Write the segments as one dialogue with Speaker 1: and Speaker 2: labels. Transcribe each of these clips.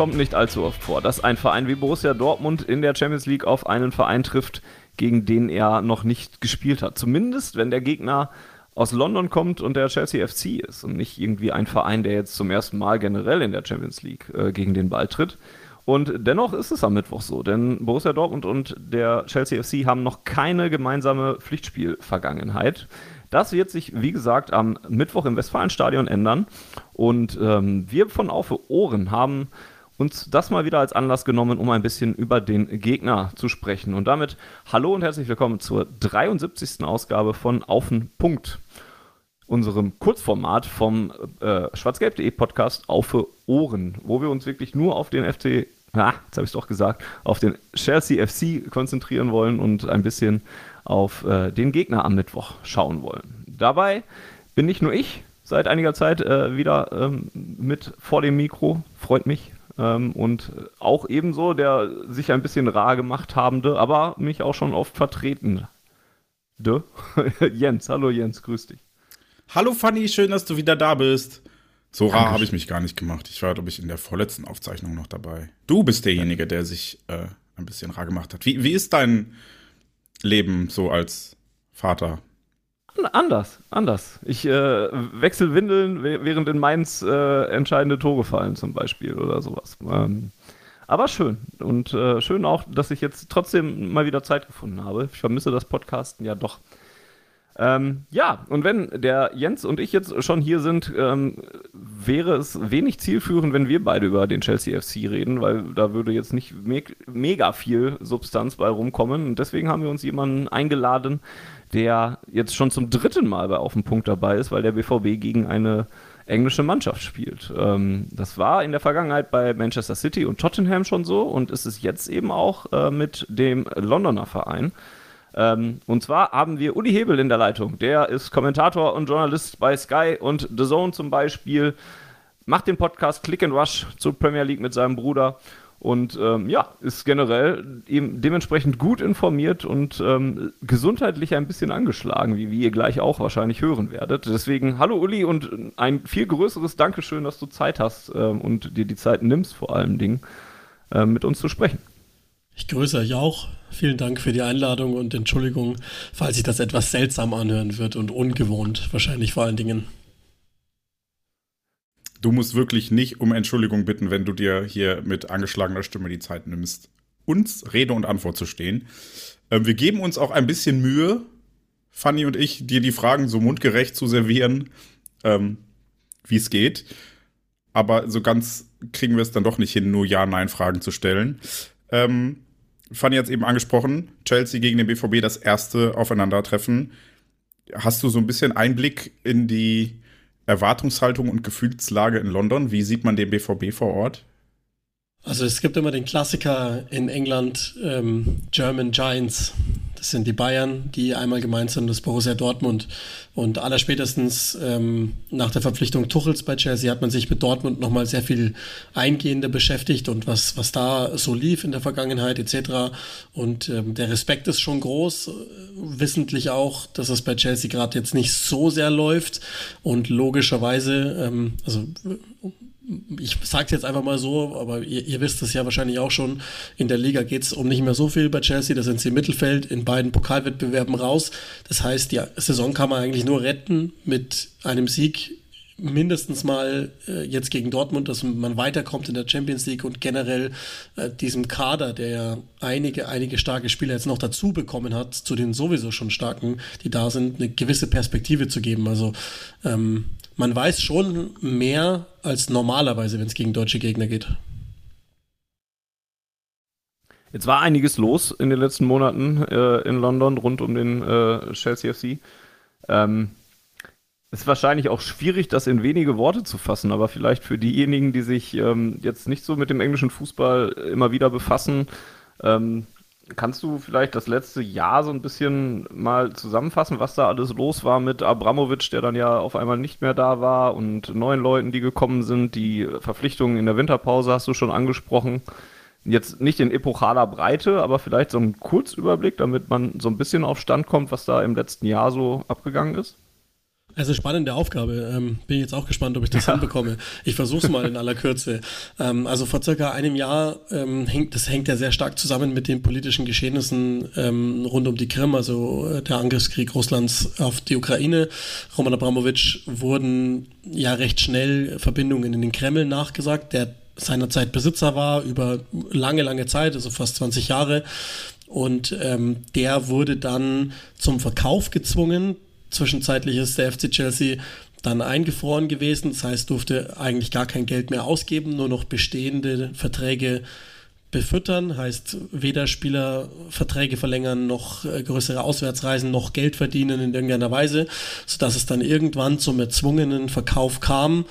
Speaker 1: Kommt nicht allzu oft vor, dass ein Verein wie Borussia Dortmund in der Champions League auf einen Verein trifft, gegen den er noch nicht gespielt hat. Zumindest, wenn der Gegner aus London kommt und der Chelsea FC ist und nicht irgendwie ein Verein, der jetzt zum ersten Mal generell in der Champions League äh, gegen den Ball tritt. Und dennoch ist es am Mittwoch so, denn Borussia Dortmund und der Chelsea FC haben noch keine gemeinsame Pflichtspielvergangenheit. Das wird sich, wie gesagt, am Mittwoch im Westfalenstadion ändern. Und ähm, wir von Auf Ohren haben uns das mal wieder als Anlass genommen, um ein bisschen über den Gegner zu sprechen. Und damit hallo und herzlich willkommen zur 73. Ausgabe von Auf den Punkt, unserem Kurzformat vom äh, schwarzgelb.de Podcast Auf Ohren, wo wir uns wirklich nur auf den FC, ah, jetzt habe ich es doch gesagt, auf den Chelsea FC konzentrieren wollen und ein bisschen auf äh, den Gegner am Mittwoch schauen wollen. Dabei bin nicht nur ich seit einiger Zeit äh, wieder ähm, mit vor dem Mikro, freut mich. Ähm, und auch ebenso der sich ein bisschen rar gemacht habende, aber mich auch schon oft vertreten. De? Jens, hallo Jens, grüß dich.
Speaker 2: Hallo Fanny, schön, dass du wieder da bist. So rar habe ich mich gar nicht gemacht. Ich war, glaube ich, in der vorletzten Aufzeichnung noch dabei. Du bist derjenige, der sich äh, ein bisschen rar gemacht hat. Wie, wie ist dein Leben so als Vater?
Speaker 1: Anders, anders. Ich äh, wechsle Windeln, während in Mainz äh, entscheidende Tore fallen zum Beispiel oder sowas. Ähm, aber schön. Und äh, schön auch, dass ich jetzt trotzdem mal wieder Zeit gefunden habe. Ich vermisse das Podcasten ja doch. Ähm, ja, und wenn der Jens und ich jetzt schon hier sind, ähm, wäre es wenig zielführend, wenn wir beide über den Chelsea FC reden, weil da würde jetzt nicht me mega viel Substanz bei rumkommen. Und deswegen haben wir uns jemanden eingeladen, der jetzt schon zum dritten Mal bei Auf dem Punkt dabei ist, weil der BVB gegen eine englische Mannschaft spielt. Ähm, das war in der Vergangenheit bei Manchester City und Tottenham schon so und ist es jetzt eben auch äh, mit dem Londoner Verein. Ähm, und zwar haben wir Uli Hebel in der Leitung. Der ist Kommentator und Journalist bei Sky und The Zone zum Beispiel. Macht den Podcast Click and Rush zur Premier League mit seinem Bruder. Und ähm, ja, ist generell eben dementsprechend gut informiert und ähm, gesundheitlich ein bisschen angeschlagen, wie, wie ihr gleich auch wahrscheinlich hören werdet. Deswegen hallo Uli und ein viel größeres Dankeschön, dass du Zeit hast ähm, und dir die Zeit nimmst, vor allen Dingen ähm, mit uns zu sprechen.
Speaker 3: Ich grüße euch auch. Vielen Dank für die Einladung und Entschuldigung, falls sich das etwas seltsam anhören wird und ungewohnt, wahrscheinlich vor allen Dingen.
Speaker 2: Du musst wirklich nicht um Entschuldigung bitten, wenn du dir hier mit angeschlagener Stimme die Zeit nimmst, uns Rede und Antwort zu stehen. Ähm, wir geben uns auch ein bisschen Mühe, Fanny und ich, dir die Fragen so mundgerecht zu servieren, ähm, wie es geht. Aber so ganz kriegen wir es dann doch nicht hin, nur Ja-Nein-Fragen zu stellen. Ähm, Fanny hat es eben angesprochen, Chelsea gegen den BVB, das erste Aufeinandertreffen. Hast du so ein bisschen Einblick in die Erwartungshaltung und Gefühlslage in London? Wie sieht man den BVB vor Ort?
Speaker 3: Also es gibt immer den Klassiker in England, ähm, German Giants. Das sind die Bayern, die einmal gemeint sind, das Borussia Dortmund. Und allerspätestens ähm, nach der Verpflichtung Tuchels bei Chelsea hat man sich mit Dortmund nochmal sehr viel eingehender beschäftigt und was, was da so lief in der Vergangenheit etc. Und ähm, der Respekt ist schon groß, äh, wissentlich auch, dass es bei Chelsea gerade jetzt nicht so sehr läuft. Und logischerweise, ähm, also ich sage es jetzt einfach mal so, aber ihr, ihr wisst es ja wahrscheinlich auch schon, in der Liga geht es um nicht mehr so viel bei Chelsea, da sind sie im Mittelfeld in beiden Pokalwettbewerben raus. Das heißt, die Saison kann man eigentlich nur retten mit einem Sieg mindestens mal äh, jetzt gegen Dortmund, dass man weiterkommt in der Champions League und generell äh, diesem Kader, der ja einige, einige starke Spieler jetzt noch dazu bekommen hat, zu den sowieso schon starken, die da sind, eine gewisse Perspektive zu geben. Also ähm, man weiß schon mehr als normalerweise, wenn es gegen deutsche Gegner geht.
Speaker 1: Jetzt war einiges los in den letzten Monaten äh, in London rund um den äh, Chelsea FC. Ähm, ist wahrscheinlich auch schwierig, das in wenige Worte zu fassen, aber vielleicht für diejenigen, die sich ähm, jetzt nicht so mit dem englischen Fußball immer wieder befassen, ähm, kannst du vielleicht das letzte Jahr so ein bisschen mal zusammenfassen, was da alles los war mit Abramovic, der dann ja auf einmal nicht mehr da war und neuen Leuten, die gekommen sind, die Verpflichtungen in der Winterpause hast du schon angesprochen. Jetzt nicht in epochaler Breite, aber vielleicht so ein Kurzüberblick, damit man so ein bisschen auf Stand kommt, was da im letzten Jahr so abgegangen ist.
Speaker 3: Also spannende Aufgabe. Ähm, bin jetzt auch gespannt, ob ich das ja. hinbekomme. Ich versuche es mal in aller Kürze. Ähm, also vor circa einem Jahr ähm, hängt, das hängt ja sehr stark zusammen mit den politischen Geschehnissen ähm, rund um die Krim, also äh, der Angriffskrieg Russlands auf die Ukraine. Roman Abramowitsch wurden ja recht schnell Verbindungen in den Kreml nachgesagt, der seinerzeit Besitzer war über lange, lange Zeit, also fast 20 Jahre. Und ähm, der wurde dann zum Verkauf gezwungen Zwischenzeitlich ist der FC Chelsea dann eingefroren gewesen. Das heißt, durfte eigentlich gar kein Geld mehr ausgeben, nur noch bestehende Verträge befüttern. Heißt, weder Spieler Verträge verlängern, noch äh, größere Auswärtsreisen, noch Geld verdienen in irgendeiner Weise, sodass es dann irgendwann zum erzwungenen Verkauf kam.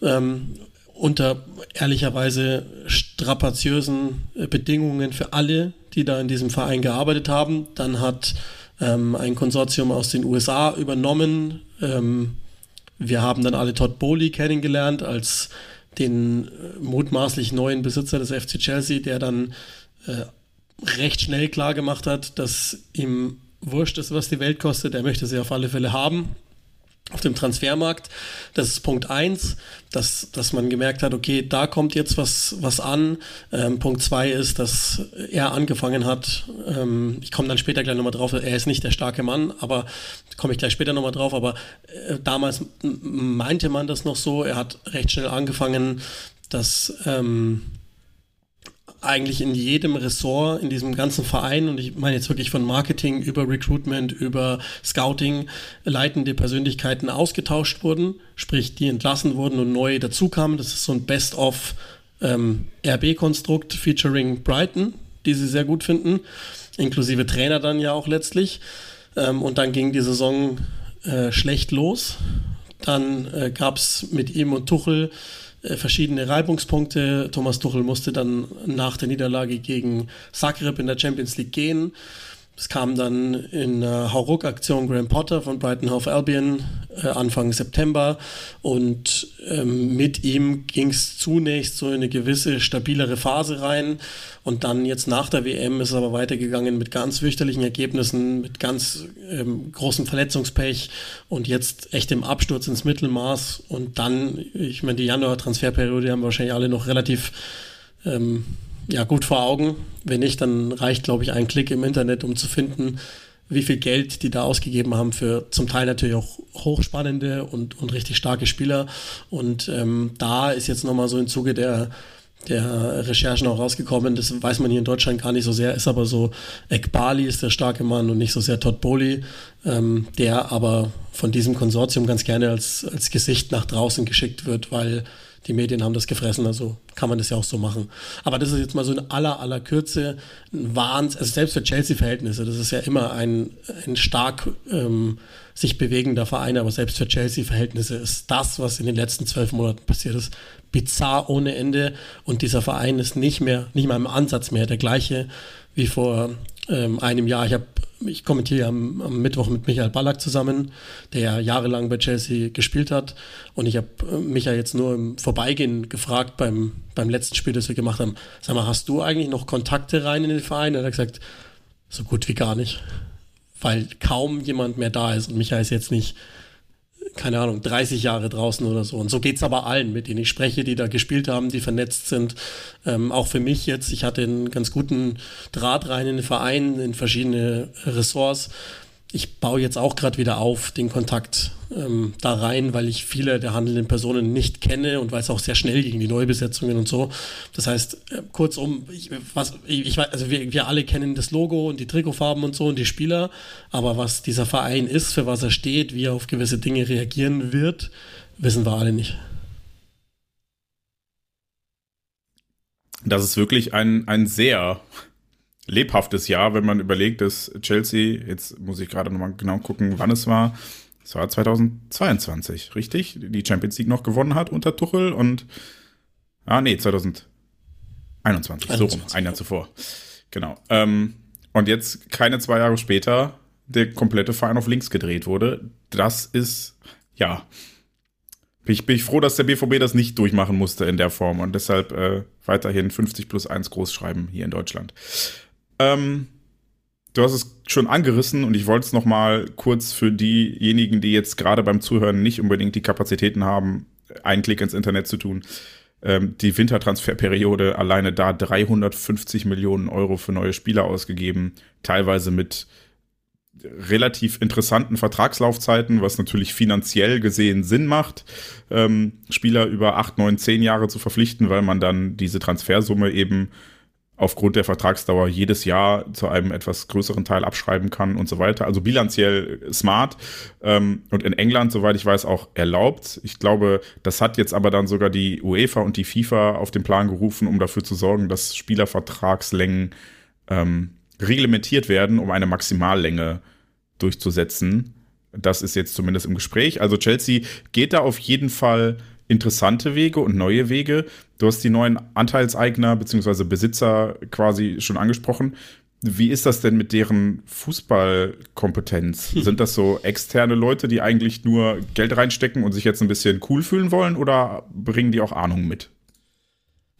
Speaker 3: Ähm, unter ehrlicherweise strapaziösen äh, Bedingungen für alle, die da in diesem Verein gearbeitet haben. Dann hat ähm, ein Konsortium aus den USA übernommen. Ähm, wir haben dann alle Todd Bowley kennengelernt als den äh, mutmaßlich neuen Besitzer des FC Chelsea, der dann äh, recht schnell klar gemacht hat, dass ihm wurscht ist, was die Welt kostet. Er möchte sie auf alle Fälle haben auf dem Transfermarkt. Das ist Punkt eins, dass, dass man gemerkt hat, okay, da kommt jetzt was, was an. Ähm, Punkt zwei ist, dass er angefangen hat, ähm, ich komme dann später gleich nochmal drauf, er ist nicht der starke Mann, aber komme ich gleich später nochmal drauf, aber äh, damals meinte man das noch so, er hat recht schnell angefangen, dass ähm, eigentlich in jedem Ressort, in diesem ganzen Verein, und ich meine jetzt wirklich von Marketing über Recruitment, über Scouting, leitende Persönlichkeiten ausgetauscht wurden, sprich die entlassen wurden und neue dazukamen. Das ist so ein Best-of ähm, RB-Konstrukt featuring Brighton, die sie sehr gut finden, inklusive Trainer dann ja auch letztlich. Ähm, und dann ging die Saison äh, schlecht los. Dann äh, gab es mit ihm und Tuchel verschiedene Reibungspunkte. Thomas Tuchel musste dann nach der Niederlage gegen Zagreb in der Champions League gehen. Es kam dann in äh, Hauruck-Aktion Graham Potter von Brighton Hove Albion äh, Anfang September. Und ähm, mit ihm ging es zunächst so in eine gewisse stabilere Phase rein. Und dann jetzt nach der WM ist es aber weitergegangen mit ganz fürchterlichen Ergebnissen, mit ganz ähm, großem Verletzungspech und jetzt echt im Absturz ins Mittelmaß. Und dann, ich meine, die Januar-Transferperiode haben wahrscheinlich alle noch relativ ähm, ja, gut vor Augen. Wenn nicht, dann reicht, glaube ich, ein Klick im Internet, um zu finden, wie viel Geld die da ausgegeben haben für zum Teil natürlich auch hochspannende und, und richtig starke Spieler. Und ähm, da ist jetzt nochmal so im Zuge der, der Recherchen auch rausgekommen, das weiß man hier in Deutschland gar nicht so sehr, ist aber so, Ekbali ist der starke Mann und nicht so sehr Todd Bowley, ähm, der aber von diesem Konsortium ganz gerne als, als Gesicht nach draußen geschickt wird, weil die Medien haben das gefressen, also kann man das ja auch so machen. Aber das ist jetzt mal so in aller, aller Kürze ein Wahnsinn, also selbst für Chelsea-Verhältnisse, das ist ja immer ein, ein stark ähm, sich bewegender Verein, aber selbst für Chelsea-Verhältnisse ist das, was in den letzten zwölf Monaten passiert ist, bizarr ohne Ende und dieser Verein ist nicht mehr, nicht mal im Ansatz mehr der gleiche wie vor ähm, einem Jahr. Ich habe ich kommentiere am, am, Mittwoch mit Michael Ballack zusammen, der jahrelang bei Chelsea gespielt hat. Und ich habe äh, Michael jetzt nur im Vorbeigehen gefragt beim, beim letzten Spiel, das wir gemacht haben. Sag mal, hast du eigentlich noch Kontakte rein in den Verein? Er hat gesagt, so gut wie gar nicht. Weil kaum jemand mehr da ist. Und Michael ist jetzt nicht keine Ahnung, 30 Jahre draußen oder so. Und so geht's aber allen, mit denen ich spreche, die da gespielt haben, die vernetzt sind. Ähm, auch für mich jetzt, ich hatte einen ganz guten Draht rein in den Verein, in verschiedene Ressorts ich baue jetzt auch gerade wieder auf den Kontakt ähm, da rein, weil ich viele der handelnden Personen nicht kenne und weil es auch sehr schnell gegen die Neubesetzungen und so. Das heißt, äh, kurzum, ich, was, ich, ich, also wir, wir alle kennen das Logo und die Trikotfarben und so und die Spieler, aber was dieser Verein ist, für was er steht, wie er auf gewisse Dinge reagieren wird, wissen wir alle nicht.
Speaker 2: Das ist wirklich ein, ein sehr lebhaftes Jahr, wenn man überlegt, dass Chelsea, jetzt muss ich gerade nochmal genau gucken, wann es war, Das war 2022, richtig? Die Champions League noch gewonnen hat unter Tuchel und ah nee, 2021, 21, so rum, ein Jahr zuvor. Genau. Ähm, und jetzt keine zwei Jahre später der komplette Verein auf links gedreht wurde. Das ist ja bin ich, bin ich froh, dass der BVB das nicht durchmachen musste in der Form und deshalb äh, weiterhin 50 plus 1 groß schreiben hier in Deutschland. Ähm, du hast es schon angerissen und ich wollte es nochmal kurz für diejenigen, die jetzt gerade beim Zuhören nicht unbedingt die Kapazitäten haben, einen Klick ins Internet zu tun. Ähm, die Wintertransferperiode alleine da 350 Millionen Euro für neue Spieler ausgegeben, teilweise mit relativ interessanten Vertragslaufzeiten, was natürlich finanziell gesehen Sinn macht, ähm, Spieler über acht, neun, zehn Jahre zu verpflichten, weil man dann diese Transfersumme eben aufgrund der Vertragsdauer jedes Jahr zu einem etwas größeren Teil abschreiben kann und so weiter. Also bilanziell smart ähm, und in England, soweit ich weiß, auch erlaubt. Ich glaube, das hat jetzt aber dann sogar die UEFA und die FIFA auf den Plan gerufen, um dafür zu sorgen, dass Spielervertragslängen ähm, reglementiert werden, um eine Maximallänge durchzusetzen. Das ist jetzt zumindest im Gespräch. Also Chelsea geht da auf jeden Fall interessante Wege und neue Wege. Du hast die neuen Anteilseigner bzw. Besitzer quasi schon angesprochen. Wie ist das denn mit deren Fußballkompetenz? Sind das so externe Leute, die eigentlich nur Geld reinstecken und sich jetzt ein bisschen cool fühlen wollen oder bringen die auch Ahnung mit?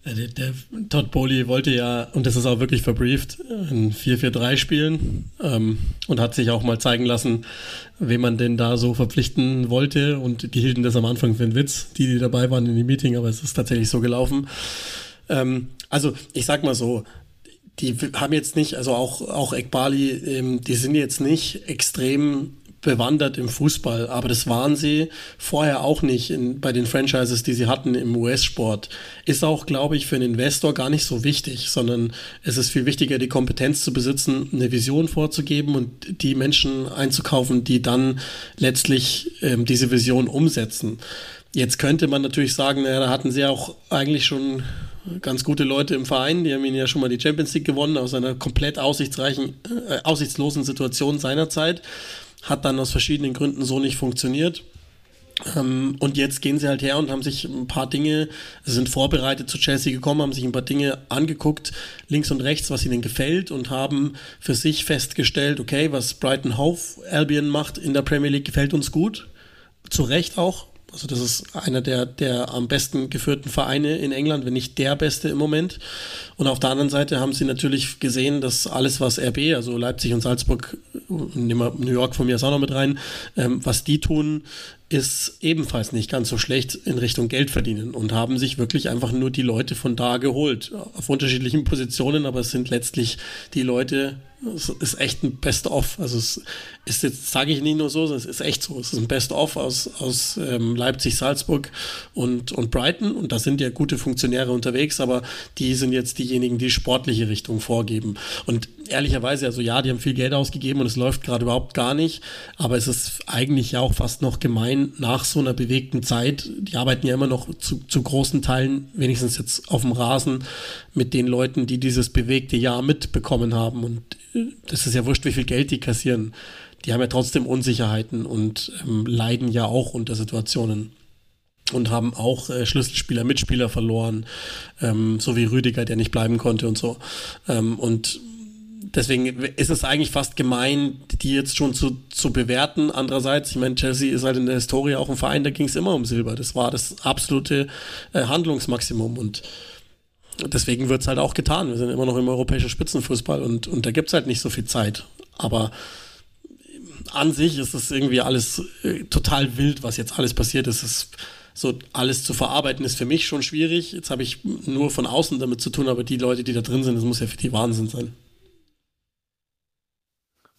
Speaker 3: Der, der, Todd Bowley wollte ja, und das ist auch wirklich verbrieft, ein 4-4-3 spielen ähm, und hat sich auch mal zeigen lassen, wen man denn da so verpflichten wollte. Und die hielten das am Anfang für einen Witz, die, die dabei waren in dem Meeting, aber es ist tatsächlich so gelaufen. Ähm, also, ich sag mal so, die haben jetzt nicht, also auch, auch Ekbali, ähm, die sind jetzt nicht extrem bewandert im Fußball, aber das waren sie vorher auch nicht in, bei den Franchises, die sie hatten im US-Sport. Ist auch, glaube ich, für einen Investor gar nicht so wichtig, sondern es ist viel wichtiger, die Kompetenz zu besitzen, eine Vision vorzugeben und die Menschen einzukaufen, die dann letztlich ähm, diese Vision umsetzen. Jetzt könnte man natürlich sagen, naja, da hatten sie auch eigentlich schon ganz gute Leute im Verein, die haben ihn ja schon mal die Champions League gewonnen aus einer komplett aussichtsreichen, äh, aussichtslosen Situation seinerzeit hat dann aus verschiedenen Gründen so nicht funktioniert. Ähm, und jetzt gehen sie halt her und haben sich ein paar Dinge, sind vorbereitet zu Chelsea gekommen, haben sich ein paar Dinge angeguckt, links und rechts, was ihnen gefällt und haben für sich festgestellt, okay, was Brighton Hove Albion macht in der Premier League gefällt uns gut. Zu Recht auch, also das ist einer der, der am besten geführten Vereine in England, wenn nicht der beste im Moment. Und auf der anderen Seite haben sie natürlich gesehen, dass alles, was RB, also Leipzig und Salzburg, nehmen wir New York von mir auch noch mit rein, ähm, was die tun, ist ebenfalls nicht ganz so schlecht in Richtung Geld verdienen und haben sich wirklich einfach nur die Leute von da geholt. Auf unterschiedlichen Positionen, aber es sind letztlich die Leute, es ist echt ein Best-of. Also es ist jetzt, sage ich nicht nur so, sondern es ist echt so. Es ist ein Best-of aus, aus ähm, Leipzig, Salzburg und, und Brighton. Und da sind ja gute Funktionäre unterwegs, aber die sind jetzt diejenigen, die sportliche Richtung vorgeben. Und ehrlicherweise, also ja, die haben viel Geld ausgegeben und es läuft gerade überhaupt gar nicht. Aber es ist eigentlich ja auch fast noch gemein nach so einer bewegten Zeit. Die arbeiten ja immer noch zu, zu großen Teilen, wenigstens jetzt auf dem Rasen, mit den Leuten, die dieses bewegte Jahr mitbekommen haben. Und das ist ja wurscht, wie viel Geld die kassieren. Die haben ja trotzdem Unsicherheiten und ähm, leiden ja auch unter Situationen und haben auch äh, Schlüsselspieler, Mitspieler verloren, ähm, so wie Rüdiger, der nicht bleiben konnte und so. Ähm, und deswegen ist es eigentlich fast gemein, die jetzt schon zu, zu bewerten. Andererseits, ich meine, Chelsea ist halt in der Historie auch ein Verein, da ging es immer um Silber. Das war das absolute äh, Handlungsmaximum und deswegen wird es halt auch getan. Wir sind immer noch im europäischen Spitzenfußball und, und da gibt es halt nicht so viel Zeit. Aber an sich ist es irgendwie alles äh, total wild, was jetzt alles passiert ist. Es so alles zu verarbeiten ist für mich schon schwierig. Jetzt habe ich nur von außen damit zu tun, aber die Leute, die da drin sind, das muss ja für die Wahnsinn sein.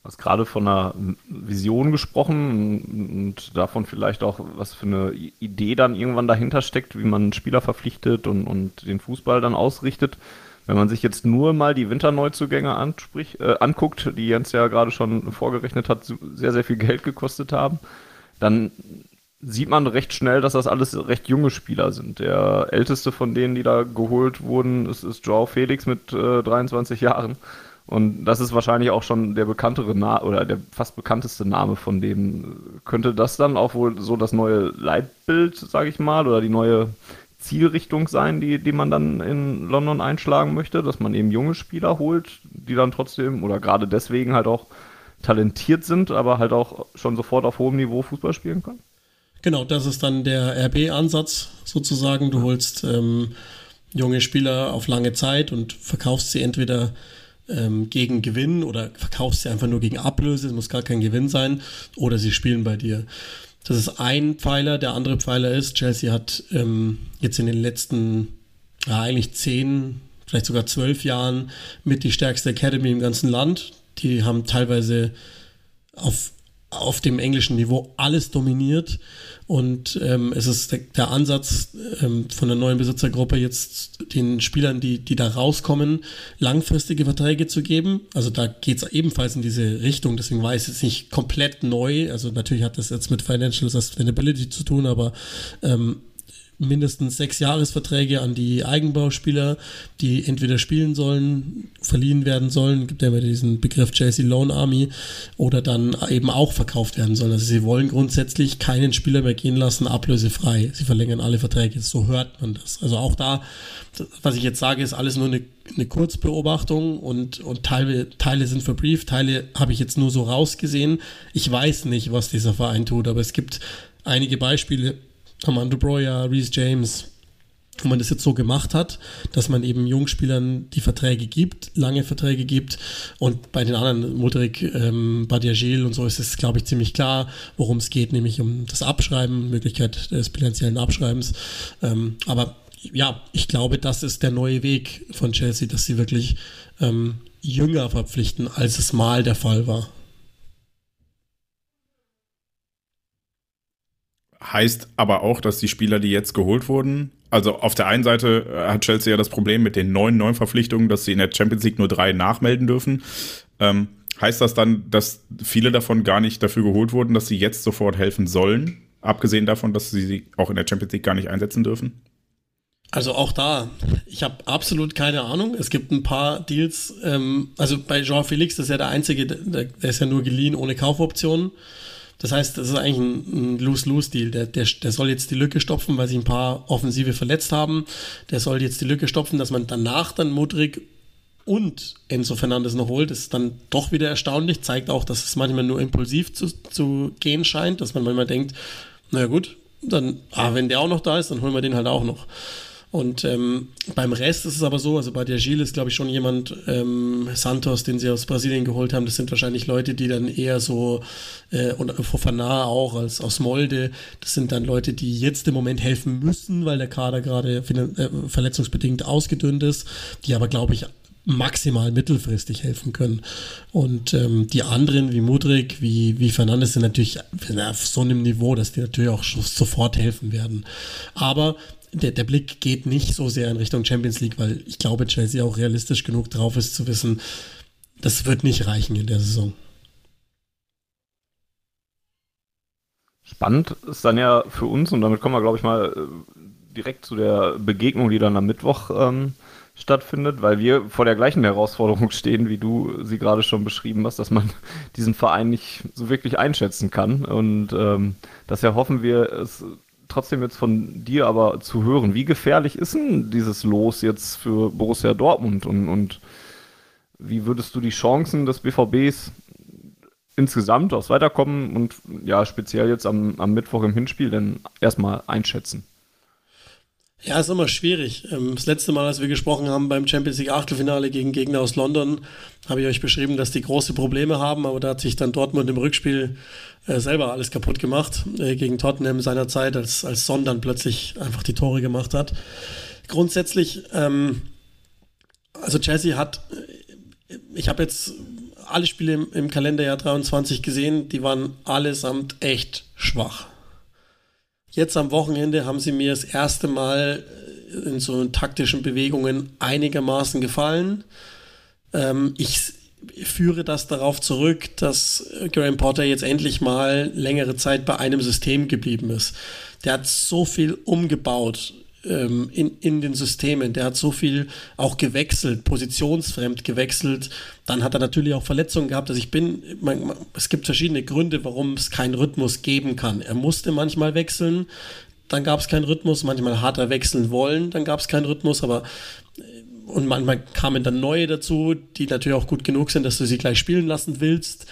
Speaker 1: Du hast gerade von einer Vision gesprochen und davon vielleicht auch, was für eine Idee dann irgendwann dahinter steckt, wie man Spieler verpflichtet und, und den Fußball dann ausrichtet. Wenn man sich jetzt nur mal die Winterneuzugänge anspricht, äh, anguckt, die Jens ja gerade schon vorgerechnet hat, sehr, sehr viel Geld gekostet haben, dann sieht man recht schnell, dass das alles recht junge Spieler sind. Der älteste von denen, die da geholt wurden, ist, ist Joao Felix mit äh, 23 Jahren. Und das ist wahrscheinlich auch schon der bekanntere Name oder der fast bekannteste Name von dem. Könnte das dann auch wohl so das neue Leitbild, sage ich mal, oder die neue Zielrichtung sein, die, die man dann in London einschlagen möchte, dass man eben junge Spieler holt, die dann trotzdem oder gerade deswegen halt auch talentiert sind, aber halt auch schon sofort auf hohem Niveau Fußball spielen können?
Speaker 3: Genau, das ist dann der RB-Ansatz sozusagen. Du holst ähm, junge Spieler auf lange Zeit und verkaufst sie entweder ähm, gegen Gewinn oder verkaufst sie einfach nur gegen Ablöse, es muss gar kein Gewinn sein, oder sie spielen bei dir. Das ist ein Pfeiler. Der andere Pfeiler ist, Chelsea hat ähm, jetzt in den letzten, ja, eigentlich zehn, vielleicht sogar zwölf Jahren mit die stärkste Academy im ganzen Land. Die haben teilweise auf, auf dem englischen Niveau alles dominiert. Und ähm, es ist der, der Ansatz ähm, von der neuen Besitzergruppe jetzt den Spielern, die, die da rauskommen, langfristige Verträge zu geben. Also da geht es ebenfalls in diese Richtung. Deswegen war es jetzt nicht komplett neu. Also natürlich hat das jetzt mit Financial Sustainability zu tun, aber ähm, mindestens sechs Jahresverträge an die Eigenbauspieler, die entweder spielen sollen, verliehen werden sollen, gibt ja immer diesen Begriff JC Loan Army, oder dann eben auch verkauft werden sollen. Also sie wollen grundsätzlich keinen Spieler mehr gehen lassen, ablösefrei. Sie verlängern alle Verträge, so hört man das. Also auch da, was ich jetzt sage, ist alles nur eine, eine Kurzbeobachtung und, und Teile, Teile sind verbrieft, Teile habe ich jetzt nur so rausgesehen. Ich weiß nicht, was dieser Verein tut, aber es gibt einige Beispiele, Armando Broya, Reese James, wo man das jetzt so gemacht hat, dass man eben Jungspielern die Verträge gibt, lange Verträge gibt und bei den anderen, Mudrik, ähm, Badiagil und so ist es, glaube ich, ziemlich klar, worum es geht, nämlich um das Abschreiben, Möglichkeit des bilanziellen Abschreibens. Ähm, aber ja, ich glaube, das ist der neue Weg von Chelsea, dass sie wirklich ähm, jünger verpflichten, als es mal der Fall war.
Speaker 2: Heißt aber auch, dass die Spieler, die jetzt geholt wurden, also auf der einen Seite äh, hat Chelsea ja das Problem mit den neuen Neuverpflichtungen, dass sie in der Champions League nur drei nachmelden dürfen. Ähm, heißt das dann, dass viele davon gar nicht dafür geholt wurden, dass sie jetzt sofort helfen sollen? Abgesehen davon, dass sie sie auch in der Champions League gar nicht einsetzen dürfen?
Speaker 3: Also auch da, ich habe absolut keine Ahnung. Es gibt ein paar Deals, ähm, also bei Jean Felix, das ist ja der einzige, der, der ist ja nur geliehen ohne Kaufoptionen. Das heißt, das ist eigentlich ein, ein Lose-Lose-Deal. Der, der, der soll jetzt die Lücke stopfen, weil sich ein paar Offensive verletzt haben. Der soll jetzt die Lücke stopfen, dass man danach dann Mudrik und Enzo Fernandes noch holt, Das ist dann doch wieder erstaunlich. Zeigt auch, dass es manchmal nur impulsiv zu, zu gehen scheint, dass man manchmal denkt, naja gut, dann, ah, wenn der auch noch da ist, dann holen wir den halt auch noch. Und ähm, beim Rest ist es aber so, also bei der Gilles ist, glaube ich, schon jemand, ähm, Santos, den sie aus Brasilien geholt haben, das sind wahrscheinlich Leute, die dann eher so, äh, und Fofana auch als aus Molde, das sind dann Leute, die jetzt im Moment helfen müssen, weil der Kader gerade äh, verletzungsbedingt ausgedünnt ist, die aber, glaube ich, maximal mittelfristig helfen können. Und ähm, die anderen wie Mudrik, wie, wie Fernandes sind natürlich auf so einem Niveau, dass die natürlich auch sofort helfen werden. Aber der, der Blick geht nicht so sehr in Richtung Champions League, weil ich glaube, Chelsea auch realistisch genug drauf ist zu wissen, das wird nicht reichen in der Saison.
Speaker 1: Spannend ist dann ja für uns, und damit kommen wir, glaube ich, mal äh, direkt zu der Begegnung, die dann am Mittwoch ähm, stattfindet, weil wir vor der gleichen Herausforderung stehen, wie du sie gerade schon beschrieben hast, dass man diesen Verein nicht so wirklich einschätzen kann. Und ähm, daher hoffen wir, es trotzdem jetzt von dir aber zu hören, wie gefährlich ist denn dieses Los jetzt für Borussia Dortmund und, und wie würdest du die Chancen des BVBs insgesamt aufs Weiterkommen und ja, speziell jetzt am, am Mittwoch im Hinspiel denn erstmal einschätzen?
Speaker 3: Ja, ist immer schwierig. Ähm, das letzte Mal, als wir gesprochen haben beim Champions League Achtelfinale gegen Gegner aus London, habe ich euch beschrieben, dass die große Probleme haben, aber da hat sich dann Dortmund im Rückspiel äh, selber alles kaputt gemacht äh, gegen Tottenham seinerzeit, als, als Son dann plötzlich einfach die Tore gemacht hat. Grundsätzlich, ähm, also Chelsea hat, äh, ich habe jetzt alle Spiele im, im Kalenderjahr 23 gesehen, die waren allesamt echt schwach. Jetzt am Wochenende haben sie mir das erste Mal äh, in so taktischen Bewegungen einigermaßen gefallen. Ähm, ich führe das darauf zurück, dass Graham Potter jetzt endlich mal längere Zeit bei einem System geblieben ist. Der hat so viel umgebaut ähm, in, in den Systemen. Der hat so viel auch gewechselt, positionsfremd gewechselt. Dann hat er natürlich auch Verletzungen gehabt. Also ich bin, man, man, es gibt verschiedene Gründe, warum es keinen Rhythmus geben kann. Er musste manchmal wechseln, dann gab es keinen Rhythmus. Manchmal hat er wechseln wollen, dann gab es keinen Rhythmus. Aber äh, und manchmal kamen dann neue dazu, die natürlich auch gut genug sind, dass du sie gleich spielen lassen willst.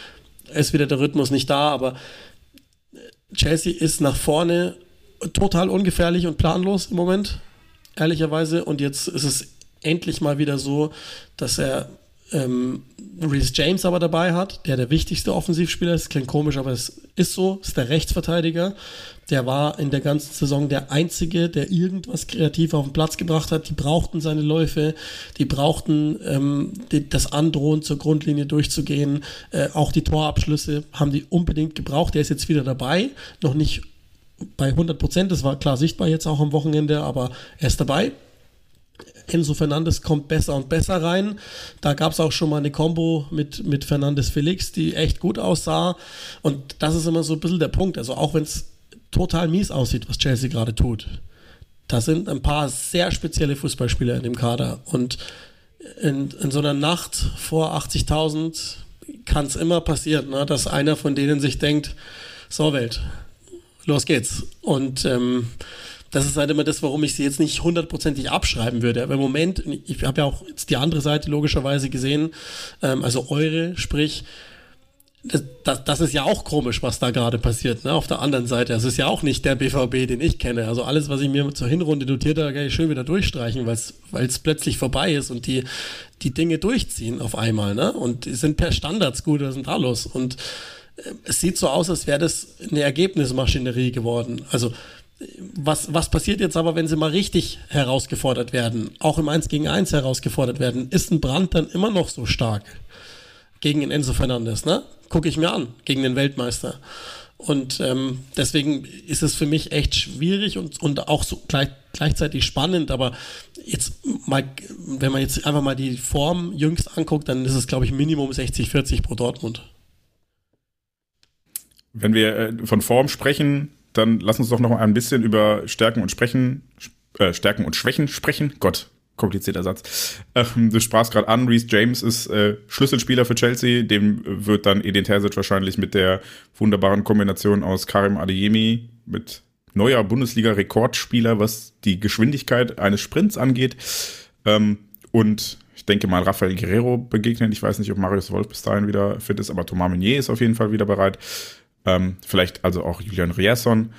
Speaker 3: Ist wieder der Rhythmus nicht da, aber Chelsea ist nach vorne total ungefährlich und planlos im Moment, ehrlicherweise. Und jetzt ist es endlich mal wieder so, dass er ähm, Reese James aber dabei hat, der der wichtigste Offensivspieler ist. Klingt komisch, aber es ist so. Ist der Rechtsverteidiger. Der war in der ganzen Saison der Einzige, der irgendwas kreativ auf den Platz gebracht hat. Die brauchten seine Läufe, die brauchten ähm, die, das Androhen zur Grundlinie durchzugehen. Äh, auch die Torabschlüsse haben die unbedingt gebraucht. Der ist jetzt wieder dabei. Noch nicht bei 100 Prozent, das war klar sichtbar jetzt auch am Wochenende, aber er ist dabei. Enzo Fernandes kommt besser und besser rein. Da gab es auch schon mal eine Combo mit, mit Fernandes Felix, die echt gut aussah. Und das ist immer so ein bisschen der Punkt. Also auch wenn es total mies aussieht, was Chelsea gerade tut, da sind ein paar sehr spezielle Fußballspieler in dem Kader. Und in, in so einer Nacht vor 80.000 kann es immer passieren, ne, dass einer von denen sich denkt, so Welt, los geht's. Und ähm, das ist halt immer das, warum ich sie jetzt nicht hundertprozentig abschreiben würde. Aber im Moment, ich habe ja auch jetzt die andere Seite logischerweise gesehen, ähm, also eure, sprich, das, das, das ist ja auch komisch, was da gerade passiert, ne? Auf der anderen Seite. Es ist ja auch nicht der BVB, den ich kenne. Also alles, was ich mir zur Hinrunde notiert habe, kann ich schön wieder durchstreichen, weil es plötzlich vorbei ist und die, die Dinge durchziehen auf einmal, ne? Und die sind per Standards gut, was ist denn da los? Und es sieht so aus, als wäre das eine Ergebnismaschinerie geworden. Also was, was passiert jetzt aber, wenn sie mal richtig herausgefordert werden, auch im 1 gegen 1 herausgefordert werden? Ist ein Brand dann immer noch so stark gegen den Enzo Fernandes? Ne? Gucke ich mir an, gegen den Weltmeister. Und ähm, deswegen ist es für mich echt schwierig und, und auch so gleich, gleichzeitig spannend. Aber jetzt mal, wenn man jetzt einfach mal die Form jüngst anguckt, dann ist es, glaube ich, Minimum 60-40 pro Dortmund.
Speaker 2: Wenn wir äh, von Form sprechen, dann lass uns doch noch ein bisschen über Stärken und Sprechen, äh, Stärken und Schwächen sprechen. Gott, komplizierter Satz. Ähm, du sprachst gerade an, Reese James ist äh, Schlüsselspieler für Chelsea. Dem wird dann Edin Terzic wahrscheinlich mit der wunderbaren Kombination aus Karim Adeyemi mit neuer Bundesliga-Rekordspieler, was die Geschwindigkeit eines Sprints angeht. Ähm, und ich denke mal Rafael Guerrero begegnen. Ich weiß nicht, ob Marius Wolf bis dahin wieder fit ist, aber Thomas Meunier ist auf jeden Fall wieder bereit. Ähm, vielleicht also auch Julian Rierson.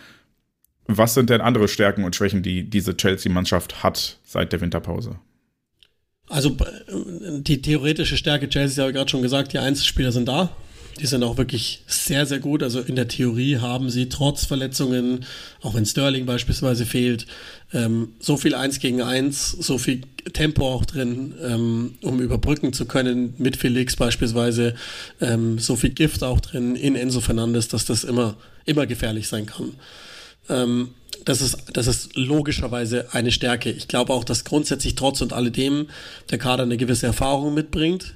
Speaker 2: Was sind denn andere Stärken und Schwächen, die diese Chelsea-Mannschaft hat seit der Winterpause?
Speaker 3: Also äh, die theoretische Stärke Chelsea, habe ich gerade schon gesagt, die Einzelspieler sind da. Die sind auch wirklich sehr, sehr gut. Also in der Theorie haben sie trotz Verletzungen, auch wenn Sterling beispielsweise fehlt, ähm, so viel Eins gegen Eins, so viel Tempo auch drin, ähm, um überbrücken zu können mit Felix beispielsweise, ähm, so viel Gift auch drin in Enzo Fernandes, dass das immer, immer gefährlich sein kann. Ähm, das ist, das ist logischerweise eine Stärke. Ich glaube auch, dass grundsätzlich trotz und alledem der Kader eine gewisse Erfahrung mitbringt.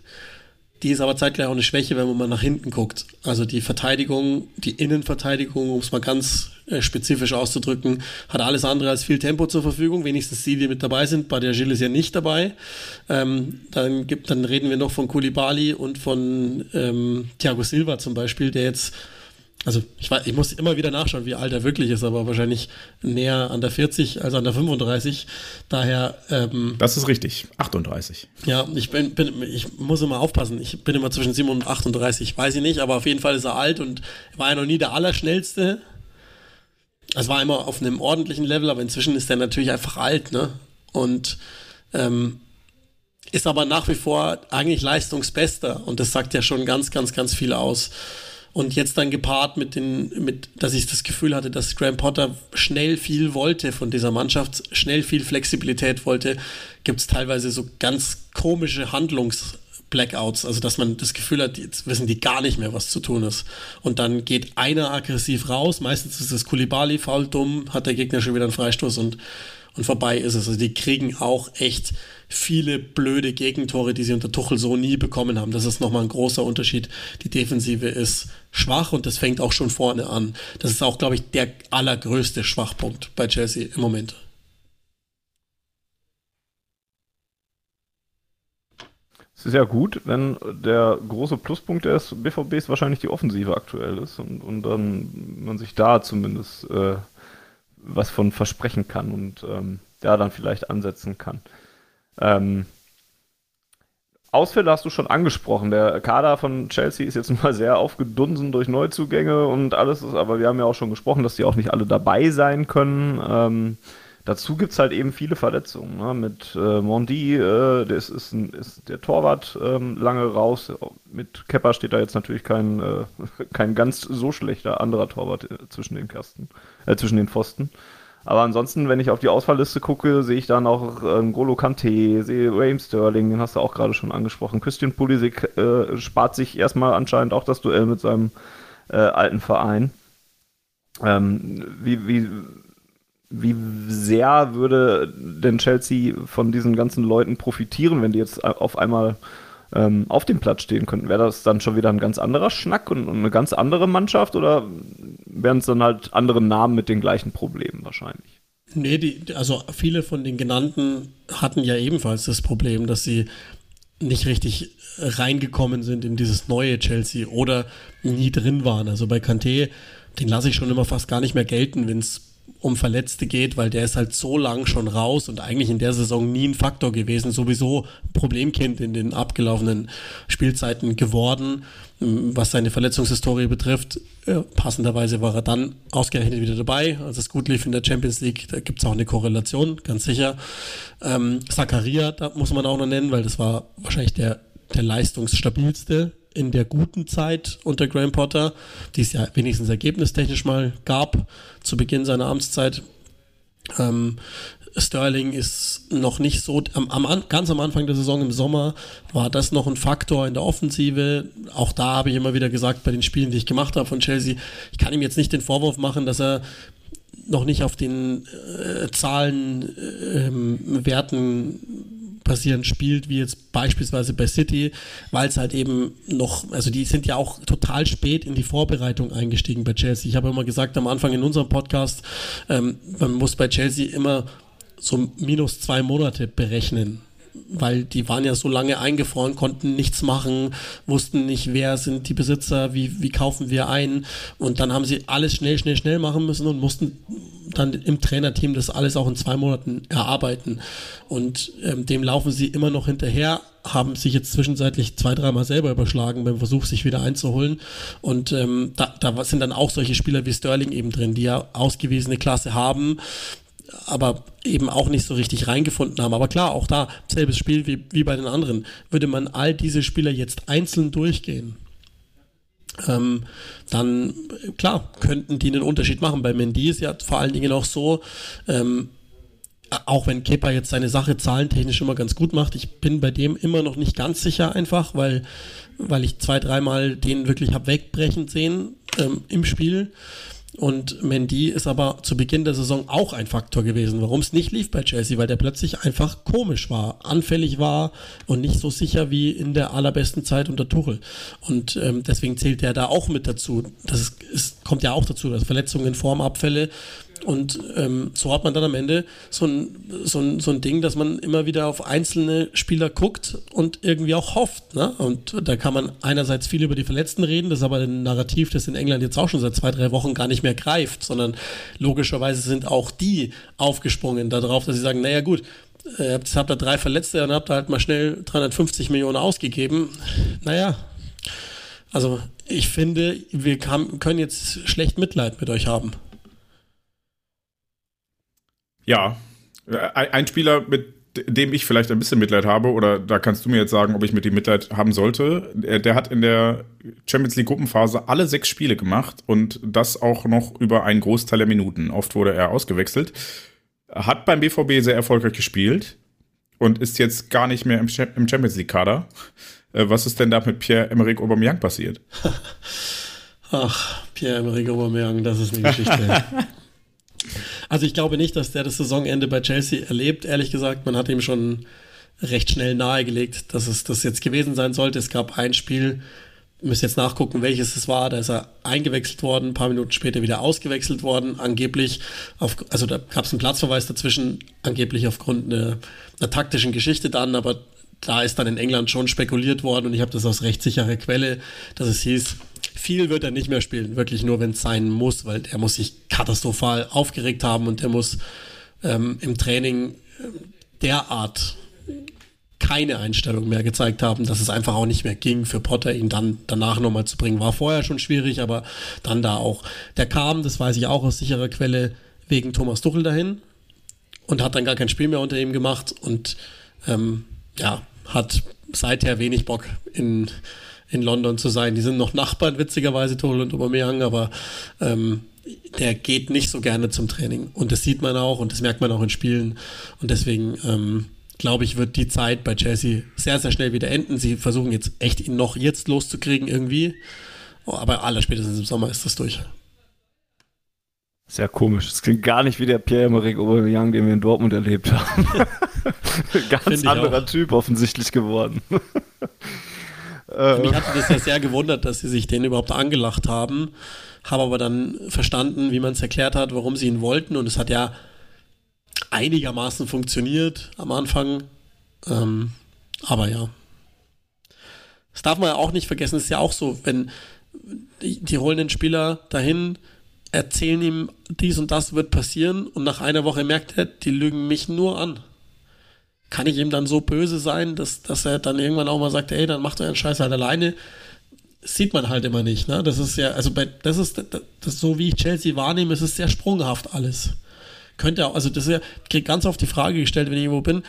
Speaker 3: Die ist aber zeitgleich auch eine Schwäche, wenn man mal nach hinten guckt. Also die Verteidigung, die Innenverteidigung, um es mal ganz äh, spezifisch auszudrücken, hat alles andere als viel Tempo zur Verfügung. Wenigstens die, die mit dabei sind. Der Gilles ist ja nicht dabei. Ähm, dann, gibt, dann reden wir noch von Kulibali und von ähm, Thiago Silva zum Beispiel, der jetzt also ich, weiß, ich muss immer wieder nachschauen, wie alt er wirklich ist, aber wahrscheinlich näher an der 40 als an der 35. Daher. Ähm,
Speaker 2: das ist richtig, 38.
Speaker 3: Ja, ich bin, bin, ich muss immer aufpassen. Ich bin immer zwischen 7 und 38, weiß ich nicht, aber auf jeden Fall ist er alt und war ja noch nie der Allerschnellste. Es war immer auf einem ordentlichen Level, aber inzwischen ist er natürlich einfach alt, ne? Und ähm, ist aber nach wie vor eigentlich leistungsbester und das sagt ja schon ganz, ganz, ganz viel aus. Und jetzt dann gepaart mit den, mit, dass ich das Gefühl hatte, dass Graham Potter schnell viel wollte von dieser Mannschaft, schnell viel Flexibilität wollte, gibt es teilweise so ganz komische Handlungs- Blackouts, also dass man das Gefühl hat, jetzt wissen die gar nicht mehr, was zu tun ist. Und dann geht einer aggressiv raus, meistens ist es Kulibali faul dumm, hat der Gegner schon wieder einen Freistoß und, und vorbei ist es. Also die kriegen auch echt viele blöde Gegentore, die sie unter Tuchel so nie bekommen haben. Das ist nochmal ein großer Unterschied. Die Defensive ist schwach und das fängt auch schon vorne an. Das ist auch, glaube ich, der allergrößte Schwachpunkt bei Chelsea im Moment.
Speaker 1: Es ist ja gut, wenn der große Pluspunkt des BVBs wahrscheinlich die Offensive aktuell ist und, und dann man sich da zumindest äh, was von versprechen kann und ähm, da dann vielleicht ansetzen kann. Ähm, Ausfälle hast du schon angesprochen. Der Kader von Chelsea ist jetzt mal sehr aufgedunsen durch Neuzugänge und alles, aber wir haben ja auch schon gesprochen, dass die auch nicht alle dabei sein können. Ähm, Dazu gibt es halt eben viele Verletzungen. Ne? Mit äh, Mondi, äh, der ist, ist, ein, ist, der Torwart ähm, lange raus. Mit Kepper steht da jetzt natürlich kein, äh, kein ganz so schlechter anderer Torwart äh, zwischen den Kasten, äh, zwischen den Pfosten. Aber ansonsten, wenn ich auf die Ausfallliste gucke, sehe ich da noch äh, Golo Kante, sehe Raheem Sterling, den hast du auch gerade schon angesprochen. Christian Pulisic äh, spart sich erstmal anscheinend auch das Duell mit seinem äh, alten Verein. Ähm, wie, wie, wie sehr würde denn Chelsea von diesen ganzen Leuten profitieren, wenn die jetzt auf einmal ähm, auf dem Platz stehen könnten? Wäre das dann schon wieder ein ganz anderer Schnack und, und eine ganz andere Mannschaft oder wären es dann halt andere Namen mit den gleichen Problemen wahrscheinlich?
Speaker 3: Nee, die, also viele von den genannten hatten ja ebenfalls das Problem, dass sie nicht richtig reingekommen sind in dieses neue Chelsea oder nie drin waren. Also bei Kanté, den lasse ich schon immer fast gar nicht mehr gelten, wenn es um Verletzte geht, weil der ist halt so lang schon raus und eigentlich in der Saison nie ein Faktor gewesen, sowieso Problemkind in den abgelaufenen Spielzeiten geworden, was seine Verletzungshistorie betrifft. Ja, passenderweise war er dann ausgerechnet wieder dabei, als es gut lief in der Champions League. Da gibt es auch eine Korrelation, ganz sicher. Ähm, Zakaria, da muss man auch noch nennen, weil das war wahrscheinlich der, der leistungsstabilste in der guten Zeit unter Graham Potter, die es ja wenigstens ergebnistechnisch mal gab zu Beginn seiner Amtszeit. Ähm, Sterling ist noch nicht so, am, am, ganz am Anfang der Saison im Sommer war das noch ein Faktor in der Offensive. Auch da habe ich immer wieder gesagt, bei den Spielen, die ich gemacht habe von Chelsea, ich kann ihm jetzt nicht den Vorwurf machen, dass er noch nicht auf den äh, Zahlen, äh, Werten passierend spielt, wie jetzt beispielsweise bei City, weil es halt eben noch, also die sind ja auch total spät in die Vorbereitung eingestiegen bei Chelsea. Ich habe immer gesagt am Anfang in unserem Podcast, ähm, man muss bei Chelsea immer so minus zwei Monate berechnen weil die waren ja so lange eingefroren, konnten nichts machen, wussten nicht, wer sind die Besitzer, wie, wie kaufen wir ein. Und dann haben sie alles schnell, schnell, schnell machen müssen und mussten dann im Trainerteam das alles auch in zwei Monaten erarbeiten. Und ähm, dem laufen sie immer noch hinterher, haben sich jetzt zwischenzeitlich zwei, dreimal selber überschlagen beim Versuch, sich wieder einzuholen. Und ähm, da, da sind dann auch solche Spieler wie Sterling eben drin, die ja ausgewiesene Klasse haben aber eben auch nicht so richtig reingefunden haben. Aber klar, auch da selbes Spiel wie, wie bei den anderen. Würde man all diese Spieler jetzt einzeln durchgehen, ähm, dann klar, könnten die einen Unterschied machen. Bei Mendy ist ja vor allen Dingen auch so, ähm, auch wenn Kepa jetzt seine Sache zahlentechnisch immer ganz gut macht, ich bin bei dem immer noch nicht ganz sicher einfach, weil, weil ich zwei, dreimal den wirklich habe wegbrechen sehen ähm, im Spiel. Und Mendy ist aber zu Beginn der Saison auch ein Faktor gewesen, warum es nicht lief bei Chelsea, weil der plötzlich einfach komisch war, anfällig war und nicht so sicher wie in der allerbesten Zeit unter Tuchel. Und ähm, deswegen zählt er da auch mit dazu. Das ist, kommt ja auch dazu, dass Verletzungen, Formabfälle und ähm, so hat man dann am Ende so ein, so, ein, so ein Ding, dass man immer wieder auf einzelne Spieler guckt und irgendwie auch hofft. Ne? Und da kann man einerseits viel über die Verletzten reden, das ist aber ein Narrativ, das in England jetzt auch schon seit zwei, drei Wochen gar nicht mehr greift, sondern logischerweise sind auch die aufgesprungen darauf, dass sie sagen, naja gut, äh, jetzt habt ihr drei Verletzte und habt halt mal schnell 350 Millionen ausgegeben. Naja, also ich finde, wir können jetzt schlecht Mitleid mit euch haben.
Speaker 2: Ja, ein Spieler, mit dem ich vielleicht ein bisschen Mitleid habe, oder da kannst du mir jetzt sagen, ob ich mit ihm Mitleid haben sollte. Der hat in der Champions League Gruppenphase alle sechs Spiele gemacht und das auch noch über einen Großteil der Minuten. Oft wurde er ausgewechselt. Hat beim BVB sehr erfolgreich gespielt und ist jetzt gar nicht mehr im Champions League Kader. Äh, was ist denn da mit Pierre-Emerick Aubameyang passiert?
Speaker 3: Ach, Pierre-Emerick Aubameyang, das ist eine Geschichte. Also ich glaube nicht, dass der das Saisonende bei Chelsea erlebt. Ehrlich gesagt, man hat ihm schon recht schnell nahegelegt, dass es das jetzt gewesen sein sollte. Es gab ein Spiel, müsst jetzt nachgucken, welches es war. Da ist er eingewechselt worden, ein paar Minuten später wieder ausgewechselt worden, angeblich auf, also da gab es einen Platzverweis dazwischen, angeblich aufgrund einer, einer taktischen Geschichte dann, aber da ist dann in England schon spekuliert worden und ich habe das aus rechtssicherer Quelle, dass es hieß, viel wird er nicht mehr spielen, wirklich nur, wenn es sein muss, weil er muss sich katastrophal aufgeregt haben und er muss ähm, im Training ähm, derart keine Einstellung mehr gezeigt haben, dass es einfach auch nicht mehr ging für Potter, ihn dann danach nochmal zu bringen. War vorher schon schwierig, aber dann da auch. Der kam, das weiß ich auch aus sicherer Quelle, wegen Thomas Tuchel dahin und hat dann gar kein Spiel mehr unter ihm gemacht und ähm, ja, hat seither wenig Bock in, in London zu sein. Die sind noch Nachbarn, witzigerweise, Tuchel und Aubameyang, aber ähm, der geht nicht so gerne zum Training. Und das sieht man auch und das merkt man auch in Spielen. Und deswegen ähm, glaube ich, wird die Zeit bei Chelsea sehr, sehr schnell wieder enden. Sie versuchen jetzt echt ihn noch jetzt loszukriegen irgendwie. Oh, aber aller spätestens im Sommer ist das durch.
Speaker 1: Sehr komisch. Es klingt gar nicht wie der Pierre-Emerick Aubameyang, den wir in Dortmund erlebt haben. Ganz anderer auch. Typ offensichtlich geworden.
Speaker 3: Mich hatte das ja sehr gewundert, dass sie sich den überhaupt angelacht haben, habe aber dann verstanden, wie man es erklärt hat, warum sie ihn wollten und es hat ja einigermaßen funktioniert am Anfang. Ähm, aber ja. Das darf man ja auch nicht vergessen, es ist ja auch so, wenn die, die holen den Spieler dahin, erzählen ihm, dies und das wird passieren und nach einer Woche merkt er, die lügen mich nur an. Kann ich ihm dann so böse sein, dass, dass er dann irgendwann auch mal sagt, ey, dann macht er einen Scheiß halt alleine? Das sieht man halt immer nicht, ne? Das ist ja, also bei, das ist, das, das so wie ich Chelsea wahrnehme, ist es sehr sprunghaft alles. Könnte auch, also das ist ja, ich krieg ganz oft die Frage gestellt, wenn ich irgendwo bin,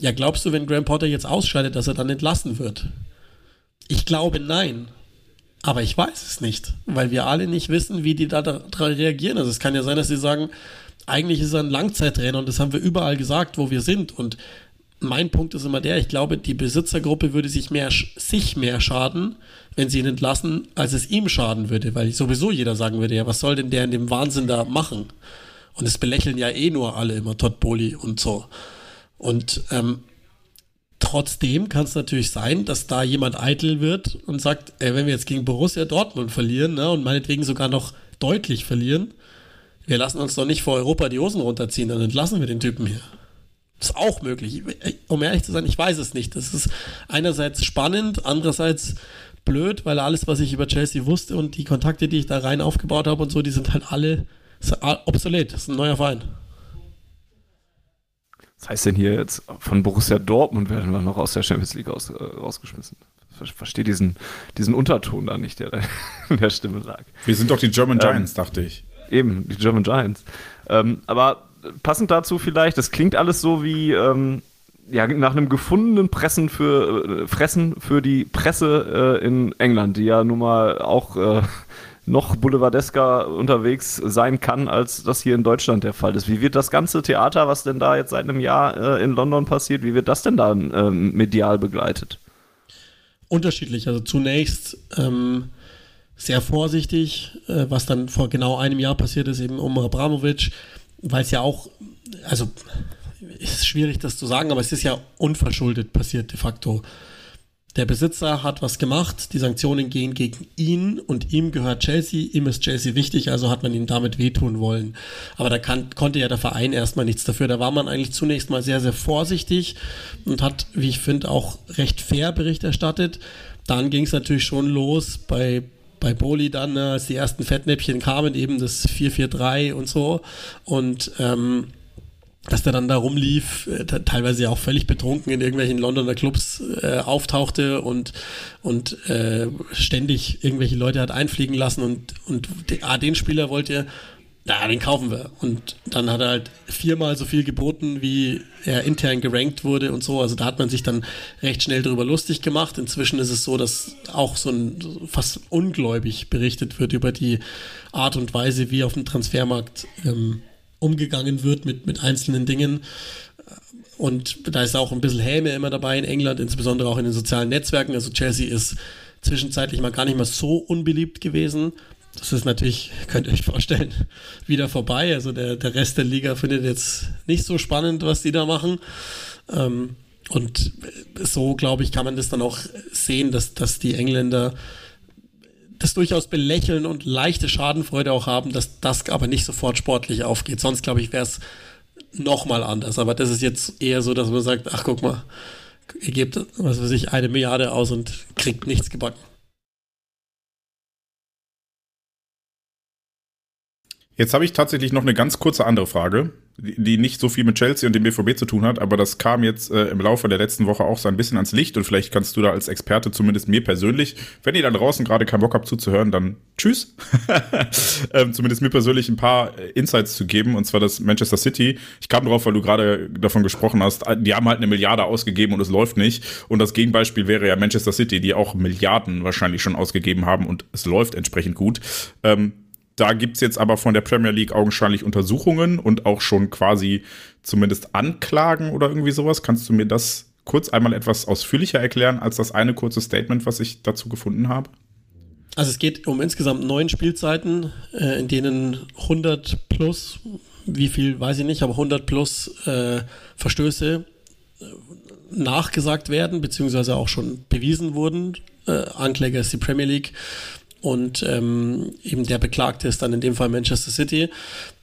Speaker 3: ja, glaubst du, wenn Graham Potter jetzt ausscheidet, dass er dann entlassen wird? Ich glaube nein. Aber ich weiß es nicht, weil wir alle nicht wissen, wie die da darauf reagieren. Also es kann ja sein, dass sie sagen, eigentlich ist er ein Langzeittrainer und das haben wir überall gesagt, wo wir sind. Und mein Punkt ist immer der, ich glaube, die Besitzergruppe würde sich mehr, sich mehr schaden, wenn sie ihn entlassen, als es ihm schaden würde, weil sowieso jeder sagen würde, ja, was soll denn der in dem Wahnsinn da machen? Und es belächeln ja eh nur alle immer Todd Boli und so. Und ähm, trotzdem kann es natürlich sein, dass da jemand eitel wird und sagt, ey, wenn wir jetzt gegen Borussia Dortmund verlieren ne, und meinetwegen sogar noch deutlich verlieren, wir lassen uns doch nicht vor Europa die Hosen runterziehen, dann entlassen wir den Typen hier. Das ist auch möglich. Um ehrlich zu sein, ich weiß es nicht. Das ist einerseits spannend, andererseits blöd, weil alles, was ich über Chelsea wusste und die Kontakte, die ich da rein aufgebaut habe und so, die sind halt alle obsolet. Das ist ein neuer Verein.
Speaker 1: Was heißt denn hier jetzt, von Borussia Dortmund werden wir noch aus der Champions League aus, äh, rausgeschmissen? Ich verstehe diesen, diesen Unterton da nicht, der in der Stimme lag.
Speaker 2: Wir sind doch die German ähm, Giants, dachte ich.
Speaker 1: Eben, die German Giants. Ähm, aber passend dazu vielleicht, das klingt alles so wie ähm, ja, nach einem gefundenen Pressen für, äh, Fressen für die Presse äh, in England, die ja nun mal auch äh, noch boulevardesker unterwegs sein kann, als das hier in Deutschland der Fall ist. Wie wird das ganze Theater, was denn da jetzt seit einem Jahr äh, in London passiert, wie wird das denn da ähm, medial begleitet?
Speaker 3: Unterschiedlich. Also zunächst ähm, sehr vorsichtig, äh, was dann vor genau einem Jahr passiert ist, eben um Abramovic, weil es ja auch, also ist schwierig das zu sagen, aber es ist ja unverschuldet passiert de facto. Der Besitzer hat was gemacht, die Sanktionen gehen gegen ihn und ihm gehört Chelsea, ihm ist Chelsea wichtig, also hat man ihm damit wehtun wollen. Aber da kann, konnte ja der Verein erstmal nichts dafür. Da war man eigentlich zunächst mal sehr, sehr vorsichtig und hat, wie ich finde, auch recht fair Bericht erstattet. Dann ging es natürlich schon los bei bei Boli dann, ne, als die ersten Fettnäpfchen kamen, eben das 443 und so. Und ähm, dass der dann da rumlief, äh, teilweise ja auch völlig betrunken in irgendwelchen Londoner Clubs äh, auftauchte und, und äh, ständig irgendwelche Leute hat einfliegen lassen und, und ah, den Spieler wollt ihr, na, den kaufen wir. Und dann hat er halt viermal so viel geboten, wie er intern gerankt wurde und so. Also da hat man sich dann recht schnell darüber lustig gemacht. Inzwischen ist es so, dass auch so ein fast ungläubig berichtet wird über die Art und Weise, wie auf dem Transfermarkt ähm, umgegangen wird mit, mit einzelnen Dingen. Und da ist auch ein bisschen Häme immer dabei in England, insbesondere auch in den sozialen Netzwerken. Also Chelsea ist zwischenzeitlich mal gar nicht mehr so unbeliebt gewesen. Das ist natürlich, könnt ihr euch vorstellen, wieder vorbei. Also der, der Rest der Liga findet jetzt nicht so spannend, was die da machen. Ähm, und so, glaube ich, kann man das dann auch sehen, dass, dass die Engländer das durchaus belächeln und leichte Schadenfreude auch haben, dass das aber nicht sofort sportlich aufgeht. Sonst, glaube ich, wäre es nochmal anders. Aber das ist jetzt eher so, dass man sagt, ach guck mal, ihr gebt, was weiß ich, eine Milliarde aus und kriegt nichts gebacken.
Speaker 2: Jetzt habe ich tatsächlich noch eine ganz kurze andere Frage, die nicht so viel mit Chelsea und dem BVB zu tun hat, aber das kam jetzt äh, im Laufe der letzten Woche auch so ein bisschen ans Licht und vielleicht kannst du da als Experte zumindest mir persönlich, wenn ihr da draußen gerade keinen Bock habt zuzuhören, dann tschüss. ähm, zumindest mir persönlich ein paar äh, Insights zu geben und zwar das Manchester City. Ich kam drauf, weil du gerade davon gesprochen hast, die haben halt eine Milliarde ausgegeben und es läuft nicht und das Gegenbeispiel wäre ja Manchester City, die auch Milliarden wahrscheinlich schon ausgegeben haben und es läuft entsprechend gut. Ähm, da gibt's jetzt aber von der Premier League augenscheinlich Untersuchungen und auch schon quasi zumindest Anklagen oder irgendwie sowas. Kannst du mir das kurz einmal etwas ausführlicher erklären als das eine kurze Statement, was ich dazu gefunden habe?
Speaker 3: Also es geht um insgesamt neun Spielzeiten, äh, in denen 100 plus, wie viel weiß ich nicht, aber 100 plus äh, Verstöße äh, nachgesagt werden, beziehungsweise auch schon bewiesen wurden. Äh, Ankläger ist die Premier League und ähm, eben der Beklagte ist dann in dem Fall Manchester City.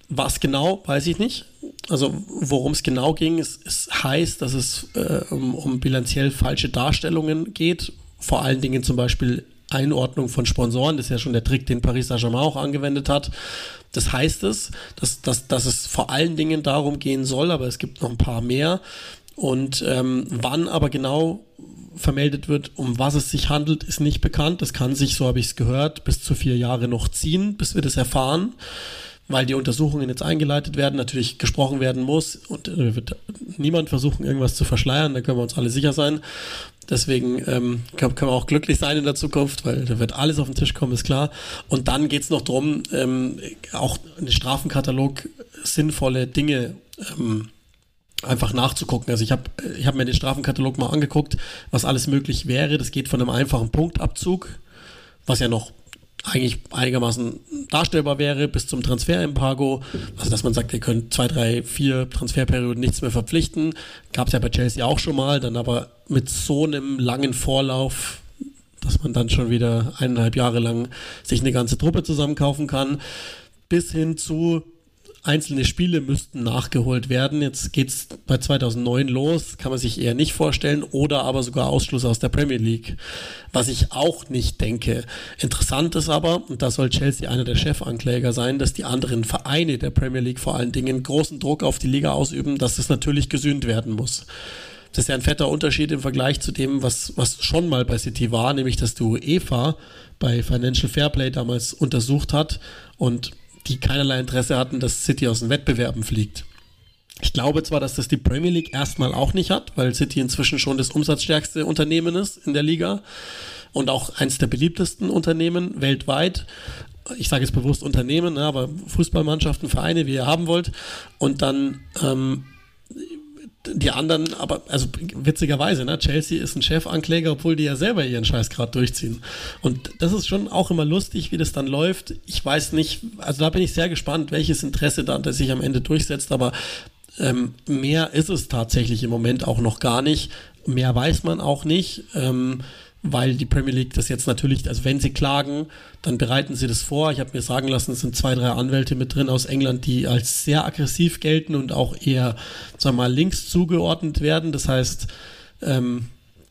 Speaker 3: Was genau, weiß ich nicht. Also worum es genau ging, es, es heißt, dass es äh, um, um bilanziell falsche Darstellungen geht. Vor allen Dingen zum Beispiel Einordnung von Sponsoren. Das ist ja schon der Trick, den Paris Saint-Germain auch angewendet hat. Das heißt es, dass, dass, dass es vor allen Dingen darum gehen soll, aber es gibt noch ein paar mehr. Und ähm, wann aber genau vermeldet wird. Um was es sich handelt, ist nicht bekannt. Das kann sich, so habe ich es gehört, bis zu vier Jahre noch ziehen, bis wir das erfahren, weil die Untersuchungen jetzt eingeleitet werden, natürlich gesprochen werden muss und äh, wird niemand versuchen, irgendwas zu verschleiern, da können wir uns alle sicher sein. Deswegen ähm, können, wir auch glücklich sein in der Zukunft, weil da wird alles auf den Tisch kommen, ist klar. Und dann geht es noch darum, ähm, auch einen Strafenkatalog sinnvolle Dinge ähm, einfach nachzugucken. Also ich habe ich hab mir den Strafenkatalog mal angeguckt, was alles möglich wäre. Das geht von einem einfachen Punktabzug, was ja noch eigentlich einigermaßen darstellbar wäre, bis zum Transferembargo. Also dass man sagt, ihr könnt zwei, drei, vier Transferperioden nichts mehr verpflichten. Gab es ja bei Chelsea auch schon mal, dann aber mit so einem langen Vorlauf, dass man dann schon wieder eineinhalb Jahre lang sich eine ganze Truppe zusammenkaufen kann, bis hin zu einzelne Spiele müssten nachgeholt werden. Jetzt geht es bei 2009 los, kann man sich eher nicht vorstellen, oder aber sogar Ausschluss aus der Premier League, was ich auch nicht denke. Interessant ist aber, und da soll Chelsea einer der Chefankläger sein, dass die anderen Vereine der Premier League vor allen Dingen großen Druck auf die Liga ausüben, dass das natürlich gesühnt werden muss. Das ist ja ein fetter Unterschied im Vergleich zu dem, was, was schon mal bei City war, nämlich dass die UEFA bei Financial Fairplay damals untersucht hat und die keinerlei Interesse hatten, dass City aus den Wettbewerben fliegt. Ich glaube zwar, dass das die Premier League erstmal auch nicht hat, weil City inzwischen schon das umsatzstärkste Unternehmen ist in der Liga und auch eines der beliebtesten Unternehmen weltweit. Ich sage jetzt bewusst Unternehmen, ne, aber Fußballmannschaften, Vereine, wie ihr haben wollt. Und dann ähm, die anderen, aber also witzigerweise, ne, Chelsea ist ein Chefankläger, obwohl die ja selber ihren Scheiß gerade durchziehen. Und das ist schon auch immer lustig, wie das dann läuft. Ich weiß nicht, also da bin ich sehr gespannt, welches Interesse da sich am Ende durchsetzt, aber ähm, mehr ist es tatsächlich im Moment auch noch gar nicht. Mehr weiß man auch nicht. Ähm, weil die Premier League das jetzt natürlich, also wenn sie klagen, dann bereiten sie das vor. Ich habe mir sagen lassen, es sind zwei, drei Anwälte mit drin aus England, die als sehr aggressiv gelten und auch eher, sagen wir mal, links zugeordnet werden. Das heißt, ähm,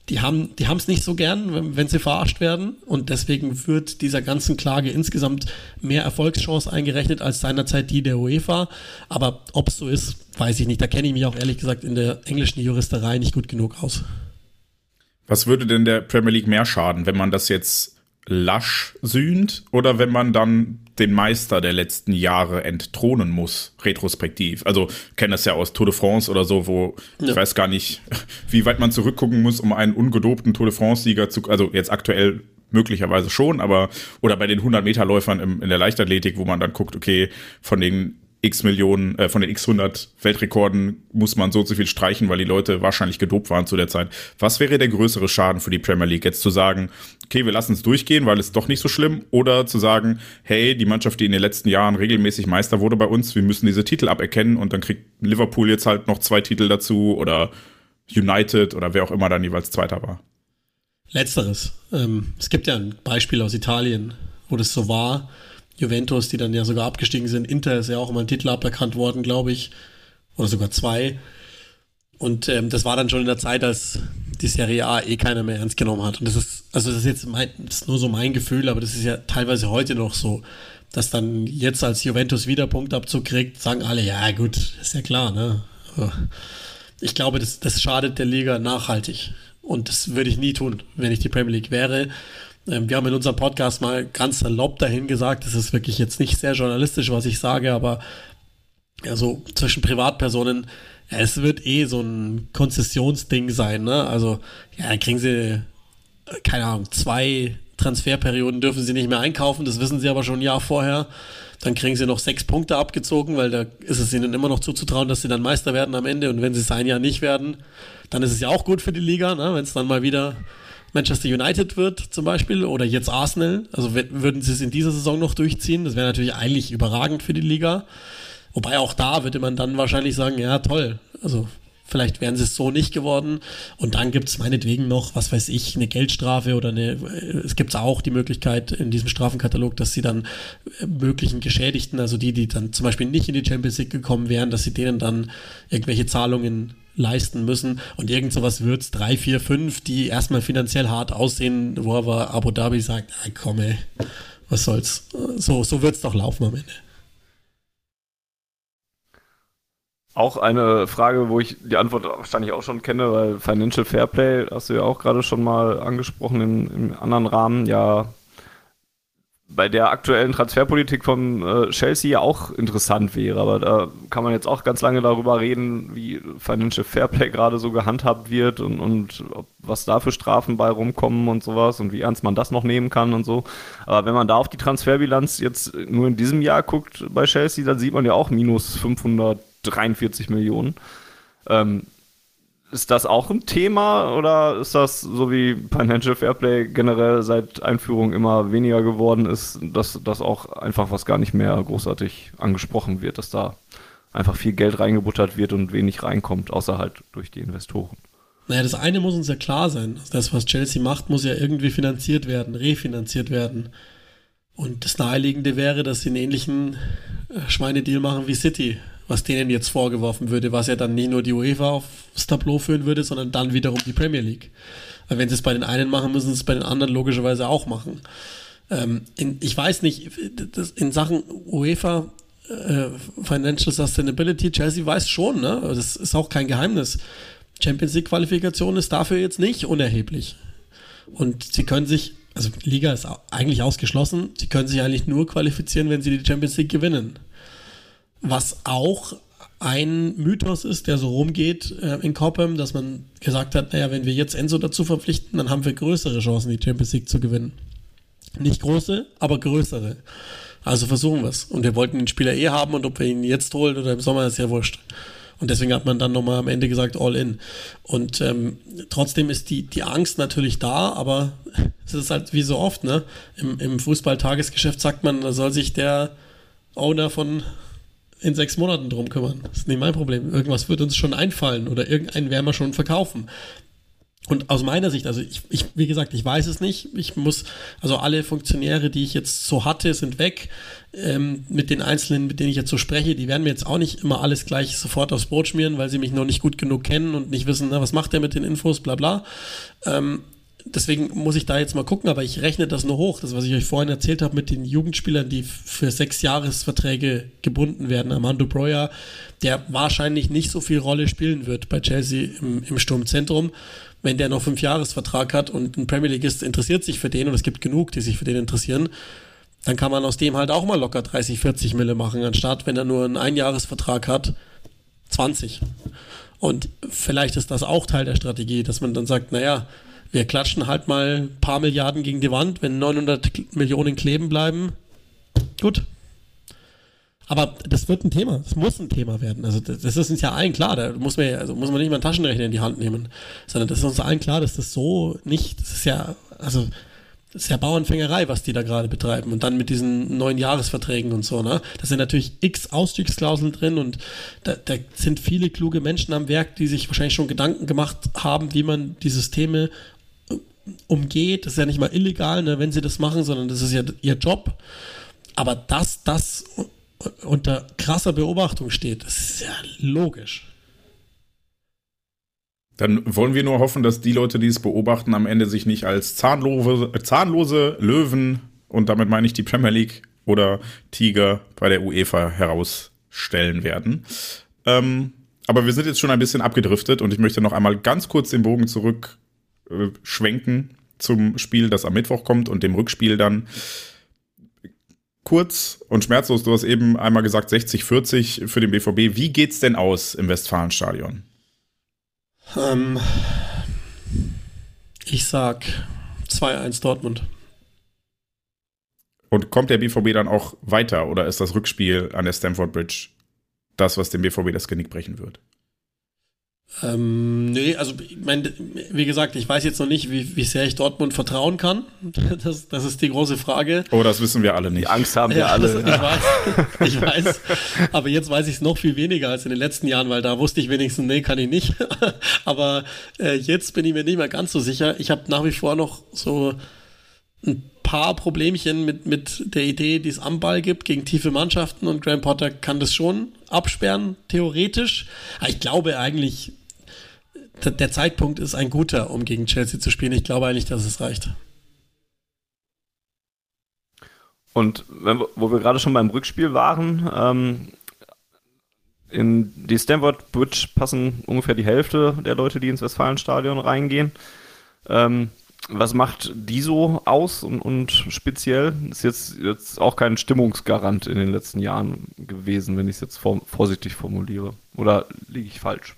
Speaker 3: die haben die haben es nicht so gern, wenn, wenn, sie verarscht werden und deswegen wird dieser ganzen Klage insgesamt mehr Erfolgschance eingerechnet als seinerzeit die der UEFA. Aber ob es so ist, weiß ich nicht. Da kenne ich mich auch ehrlich gesagt in der englischen Juristerei nicht gut genug aus.
Speaker 2: Was würde denn der Premier League mehr schaden, wenn man das jetzt lasch sühnt oder wenn man dann den Meister der letzten Jahre entthronen muss, retrospektiv. Also kenne das ja aus Tour de France oder so, wo ja. ich weiß gar nicht, wie weit man zurückgucken muss, um einen ungedobten Tour de France-Sieger zu, also jetzt aktuell möglicherweise schon, aber oder bei den 100-Meter-Läufern in der Leichtathletik, wo man dann guckt, okay, von den x Millionen, äh, von den x 100 Weltrekorden muss man so und so viel streichen, weil die Leute wahrscheinlich gedopt waren zu der Zeit. Was wäre der größere Schaden für die Premier League? Jetzt zu sagen, okay, wir lassen es durchgehen, weil es doch nicht so schlimm, oder zu sagen, hey, die Mannschaft, die in den letzten Jahren regelmäßig Meister wurde bei uns, wir müssen diese Titel aberkennen und dann kriegt Liverpool jetzt halt noch zwei Titel dazu oder United oder wer auch immer dann jeweils Zweiter war.
Speaker 3: Letzteres. Ähm, es gibt ja ein Beispiel aus Italien, wo das so war Juventus, die dann ja sogar abgestiegen sind. Inter ist ja auch immer ein Titel aberkannt worden, glaube ich. Oder sogar zwei. Und ähm, das war dann schon in der Zeit, als die Serie A eh keiner mehr ernst genommen hat. Und das ist, also das ist jetzt mein, das ist nur so mein Gefühl, aber das ist ja teilweise heute noch so, dass dann jetzt als Juventus wieder Punktabzug kriegt, sagen alle, ja gut, ist ja klar, ne? Ich glaube, das, das schadet der Liga nachhaltig. Und das würde ich nie tun, wenn ich die Premier League wäre. Ähm, wir haben in unserem Podcast mal ganz salopp dahin gesagt, das ist wirklich jetzt nicht sehr journalistisch, was ich sage, aber ja, so zwischen Privatpersonen, es wird eh so ein Konzessionsding sein, ne? Also, ja, kriegen sie, keine Ahnung, zwei Transferperioden dürfen sie nicht mehr einkaufen, das wissen sie aber schon ein Jahr vorher. Dann kriegen sie noch sechs Punkte abgezogen, weil da ist es ihnen immer noch zuzutrauen, dass sie dann Meister werden am Ende. Und wenn sie es ein Jahr nicht werden, dann ist es ja auch gut für die Liga, ne? wenn es dann mal wieder Manchester United wird zum Beispiel oder jetzt Arsenal. Also würden sie es in dieser Saison noch durchziehen, das wäre natürlich eigentlich überragend für die Liga. Wobei auch da würde man dann wahrscheinlich sagen, ja toll, also vielleicht wären sie es so nicht geworden. Und dann gibt es meinetwegen noch, was weiß ich, eine Geldstrafe oder eine, es gibt auch die Möglichkeit in diesem Strafenkatalog, dass sie dann äh, möglichen Geschädigten, also die, die dann zum Beispiel nicht in die Champions League gekommen wären, dass sie denen dann irgendwelche Zahlungen leisten müssen. Und irgend sowas wird es, drei, vier, fünf, die erstmal finanziell hart aussehen, wo aber Abu Dhabi sagt, ah, komm ey, was soll's. So, so wird es doch laufen am Ende.
Speaker 1: Auch eine Frage, wo ich die Antwort wahrscheinlich auch schon kenne, weil Financial Fairplay hast du ja auch gerade schon mal angesprochen im, im anderen Rahmen, ja bei der aktuellen Transferpolitik von äh, Chelsea ja auch interessant wäre. Aber da kann man jetzt auch ganz lange darüber reden, wie Financial Fairplay gerade so gehandhabt wird und, und was da für Strafen bei rumkommen und sowas und wie ernst man das noch nehmen kann und so. Aber wenn man da auf die Transferbilanz jetzt nur in diesem Jahr guckt bei Chelsea, dann sieht man ja auch minus 543 Millionen. Ähm, ist das auch ein Thema oder ist das so wie Financial Fairplay generell seit Einführung immer weniger geworden ist, dass das auch einfach was gar nicht mehr großartig angesprochen wird, dass da einfach viel Geld reingebuttert wird und wenig reinkommt, außer halt durch die Investoren?
Speaker 3: Naja, das eine muss uns ja klar sein. Das, was Chelsea macht, muss ja irgendwie finanziert werden, refinanziert werden. Und das Naheliegende wäre, dass sie einen ähnlichen äh, Schweinedeal machen wie City was denen jetzt vorgeworfen würde, was ja dann nicht nur die UEFA aufs Tableau führen würde, sondern dann wiederum die Premier League. Weil wenn sie es bei den einen machen, müssen sie es bei den anderen logischerweise auch machen. Ähm, in, ich weiß nicht, in Sachen UEFA äh, Financial Sustainability, Chelsea weiß schon, ne? Das ist auch kein Geheimnis. Champions League Qualifikation ist dafür jetzt nicht unerheblich. Und sie können sich, also Liga ist eigentlich ausgeschlossen, sie können sich eigentlich nur qualifizieren, wenn sie die Champions League gewinnen. Was auch ein Mythos ist, der so rumgeht äh, in Cobham, dass man gesagt hat, naja, wenn wir jetzt Enzo dazu verpflichten, dann haben wir größere Chancen, die Champions League zu gewinnen. Nicht große, aber größere. Also versuchen wir es. Und wir wollten den Spieler eh haben und ob wir ihn jetzt holen oder im Sommer ist ja wurscht. Und deswegen hat man dann nochmal am Ende gesagt, all in. Und ähm, trotzdem ist die, die Angst natürlich da, aber es ist halt wie so oft, ne? Im, im Fußball-Tagesgeschäft sagt man, da soll sich der Owner von in sechs Monaten drum kümmern. Das ist nicht mein Problem. Irgendwas wird uns schon einfallen oder irgendeinen werden wir schon verkaufen. Und aus meiner Sicht, also ich, ich, wie gesagt, ich weiß es nicht. Ich muss, also alle Funktionäre, die ich jetzt so hatte, sind weg. Ähm, mit den Einzelnen, mit denen ich jetzt so spreche, die werden mir jetzt auch nicht immer alles gleich sofort aufs Brot schmieren, weil sie mich noch nicht gut genug kennen und nicht wissen, na, was macht der mit den Infos, bla bla. Ähm, deswegen muss ich da jetzt mal gucken, aber ich rechne das nur hoch. Das, was ich euch vorhin erzählt habe mit den Jugendspielern, die für sechs Jahresverträge gebunden werden. Armando Breuer, der wahrscheinlich nicht so viel Rolle spielen wird bei Chelsea im, im Sturmzentrum. Wenn der noch fünf Jahresvertrag hat und ein Premier Leagueist interessiert sich für den und es gibt genug, die sich für den interessieren, dann kann man aus dem halt auch mal locker 30, 40 Mille machen, anstatt wenn er nur einen Einjahresvertrag hat, 20. Und vielleicht ist das auch Teil der Strategie, dass man dann sagt, naja, wir klatschen halt mal ein paar Milliarden gegen die Wand, wenn 900 Millionen kleben bleiben. Gut. Aber das wird ein Thema. Das muss ein Thema werden. Also das, das ist uns ja allen klar. Da muss man, also muss man nicht mal einen Taschenrechner in die Hand nehmen, sondern das ist uns allen klar, dass das so nicht. Das ist ja, also das ist ja Bauernfängerei, was die da gerade betreiben. Und dann mit diesen neuen Jahresverträgen und so, ne? Da sind natürlich x Ausstiegsklauseln drin und da, da sind viele kluge Menschen am Werk, die sich wahrscheinlich schon Gedanken gemacht haben, wie man die Systeme umgeht. Das ist ja nicht mal illegal, ne, wenn sie das machen, sondern das ist ja ihr Job. Aber dass das unter krasser Beobachtung steht, das ist ja logisch.
Speaker 2: Dann wollen wir nur hoffen, dass die Leute, die es beobachten, am Ende sich nicht als zahnlose, zahnlose Löwen, und damit meine ich die Premier League oder Tiger bei der UEFA herausstellen werden. Ähm, aber wir sind jetzt schon ein bisschen abgedriftet und ich möchte noch einmal ganz kurz den Bogen zurück äh, schwenken zum Spiel, das am Mittwoch kommt und dem Rückspiel dann. Kurz und schmerzlos, du hast eben einmal gesagt 60-40 für den BVB. Wie geht's denn aus im Westfalenstadion?
Speaker 3: Ähm, ich sag 2-1 Dortmund.
Speaker 2: Und kommt der BVB dann auch weiter oder ist das Rückspiel an der Stamford Bridge das, was dem BVB das Genick brechen wird?
Speaker 3: Ähm, nee, also ich meine, wie gesagt, ich weiß jetzt noch nicht, wie, wie sehr ich Dortmund vertrauen kann. Das, das ist die große Frage.
Speaker 2: Oh, das wissen wir alle nicht.
Speaker 1: Die Angst haben wir ja, alle.
Speaker 3: Das, ich weiß, ich weiß. Aber jetzt weiß ich es noch viel weniger als in den letzten Jahren, weil da wusste ich wenigstens, nee, kann ich nicht. Aber äh, jetzt bin ich mir nicht mehr ganz so sicher. Ich habe nach wie vor noch so ein paar Problemchen mit, mit der Idee, die es am Ball gibt gegen tiefe Mannschaften und Graham Potter kann das schon absperren, theoretisch. Aber ich glaube eigentlich, der Zeitpunkt ist ein guter, um gegen Chelsea zu spielen. Ich glaube eigentlich, dass es reicht.
Speaker 1: Und wenn, wo wir gerade schon beim Rückspiel waren, ähm, in die Stamford Bridge passen ungefähr die Hälfte der Leute, die ins Westfalenstadion reingehen. Ähm, was macht die so aus und, und, speziell? Ist jetzt, jetzt auch kein Stimmungsgarant in den letzten Jahren gewesen, wenn ich es jetzt vor, vorsichtig formuliere. Oder liege ich falsch?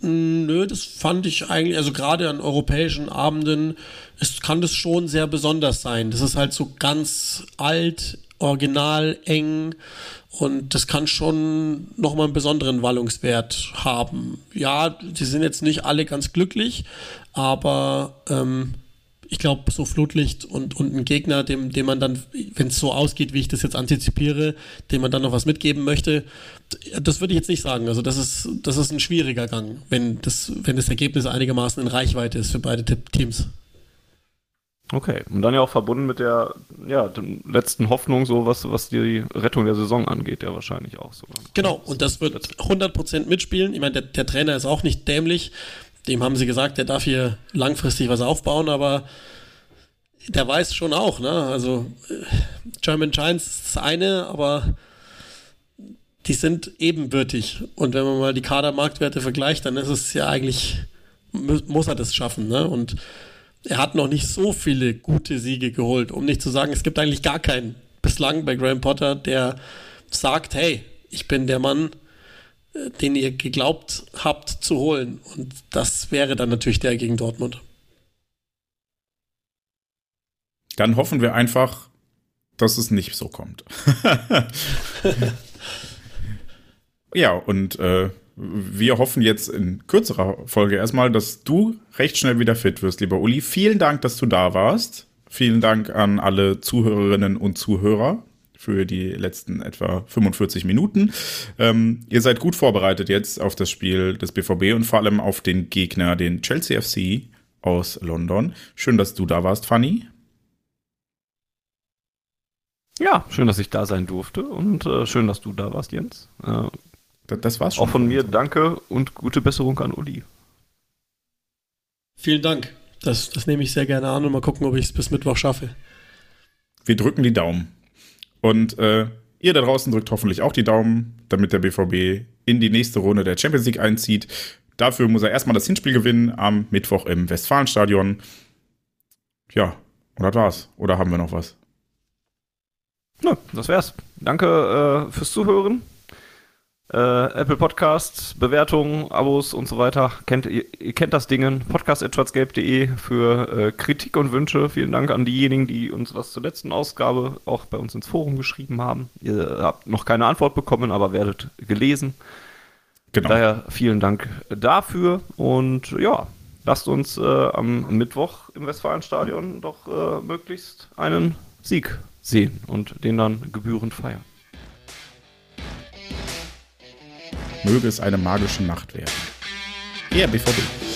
Speaker 3: Nö, das fand ich eigentlich, also gerade an europäischen Abenden, es kann das schon sehr besonders sein. Das ist halt so ganz alt, original, eng und das kann schon nochmal einen besonderen Wallungswert haben. Ja, die sind jetzt nicht alle ganz glücklich, aber ähm, ich glaube, so Flutlicht und, und ein Gegner, dem, dem man dann, wenn es so ausgeht, wie ich das jetzt antizipiere, dem man dann noch was mitgeben möchte, das würde ich jetzt nicht sagen. Also das ist, das ist ein schwieriger Gang, wenn das, wenn das Ergebnis einigermaßen in Reichweite ist für beide Teams.
Speaker 1: Okay, und dann ja auch verbunden mit der ja, letzten Hoffnung, so was, was die Rettung der Saison angeht, ja wahrscheinlich auch so.
Speaker 3: Genau, und das wird 100% mitspielen. Ich meine, der, der Trainer ist auch nicht dämlich dem haben sie gesagt, der darf hier langfristig was aufbauen, aber der weiß schon auch, ne? Also äh, German Giants ist das eine, aber die sind ebenbürtig. Und wenn man mal die Kadermarktwerte vergleicht, dann ist es ja eigentlich, muss er das schaffen, ne? Und er hat noch nicht so viele gute Siege geholt, um nicht zu sagen, es gibt eigentlich gar keinen bislang bei Graham Potter, der sagt, hey, ich bin der Mann, den ihr geglaubt habt zu holen. Und das wäre dann natürlich der gegen Dortmund.
Speaker 2: Dann hoffen wir einfach, dass es nicht so kommt. ja, und äh, wir hoffen jetzt in kürzerer Folge erstmal, dass du recht schnell wieder fit wirst, lieber Uli. Vielen Dank, dass du da warst. Vielen Dank an alle Zuhörerinnen und Zuhörer für die letzten etwa 45 Minuten. Ähm, ihr seid gut vorbereitet jetzt auf das Spiel des BVB und vor allem auf den Gegner, den Chelsea FC aus London. Schön, dass du da warst, Fanny.
Speaker 1: Ja, schön, dass ich da sein durfte und äh, schön, dass du da warst, Jens. Äh,
Speaker 2: das, das war's schon.
Speaker 1: Auch von mir danke und gute Besserung an Uli.
Speaker 3: Vielen Dank. Das, das nehme ich sehr gerne an und mal gucken, ob ich es bis Mittwoch schaffe.
Speaker 2: Wir drücken die Daumen. Und äh, ihr da draußen drückt hoffentlich auch die Daumen, damit der BVB in die nächste Runde der Champions League einzieht. Dafür muss er erstmal das Hinspiel gewinnen am Mittwoch im Westfalenstadion. Ja, und das war's. Oder haben wir noch was?
Speaker 1: Na, das wär's. Danke äh, fürs Zuhören. Äh, Apple Podcasts, Bewertungen, Abos und so weiter. Kennt, ihr, ihr kennt das Ding. Podcast.schwarzgelb.de für äh, Kritik und Wünsche. Vielen Dank an diejenigen, die uns was zur letzten Ausgabe auch bei uns ins Forum geschrieben haben. Ihr habt noch keine Antwort bekommen, aber werdet gelesen. Genau. Daher vielen Dank dafür und ja, lasst uns äh, am Mittwoch im Westfalenstadion doch äh, möglichst einen Sieg sehen und den dann gebührend feiern.
Speaker 2: Möge es eine magische Nacht werden. Ja, BVB.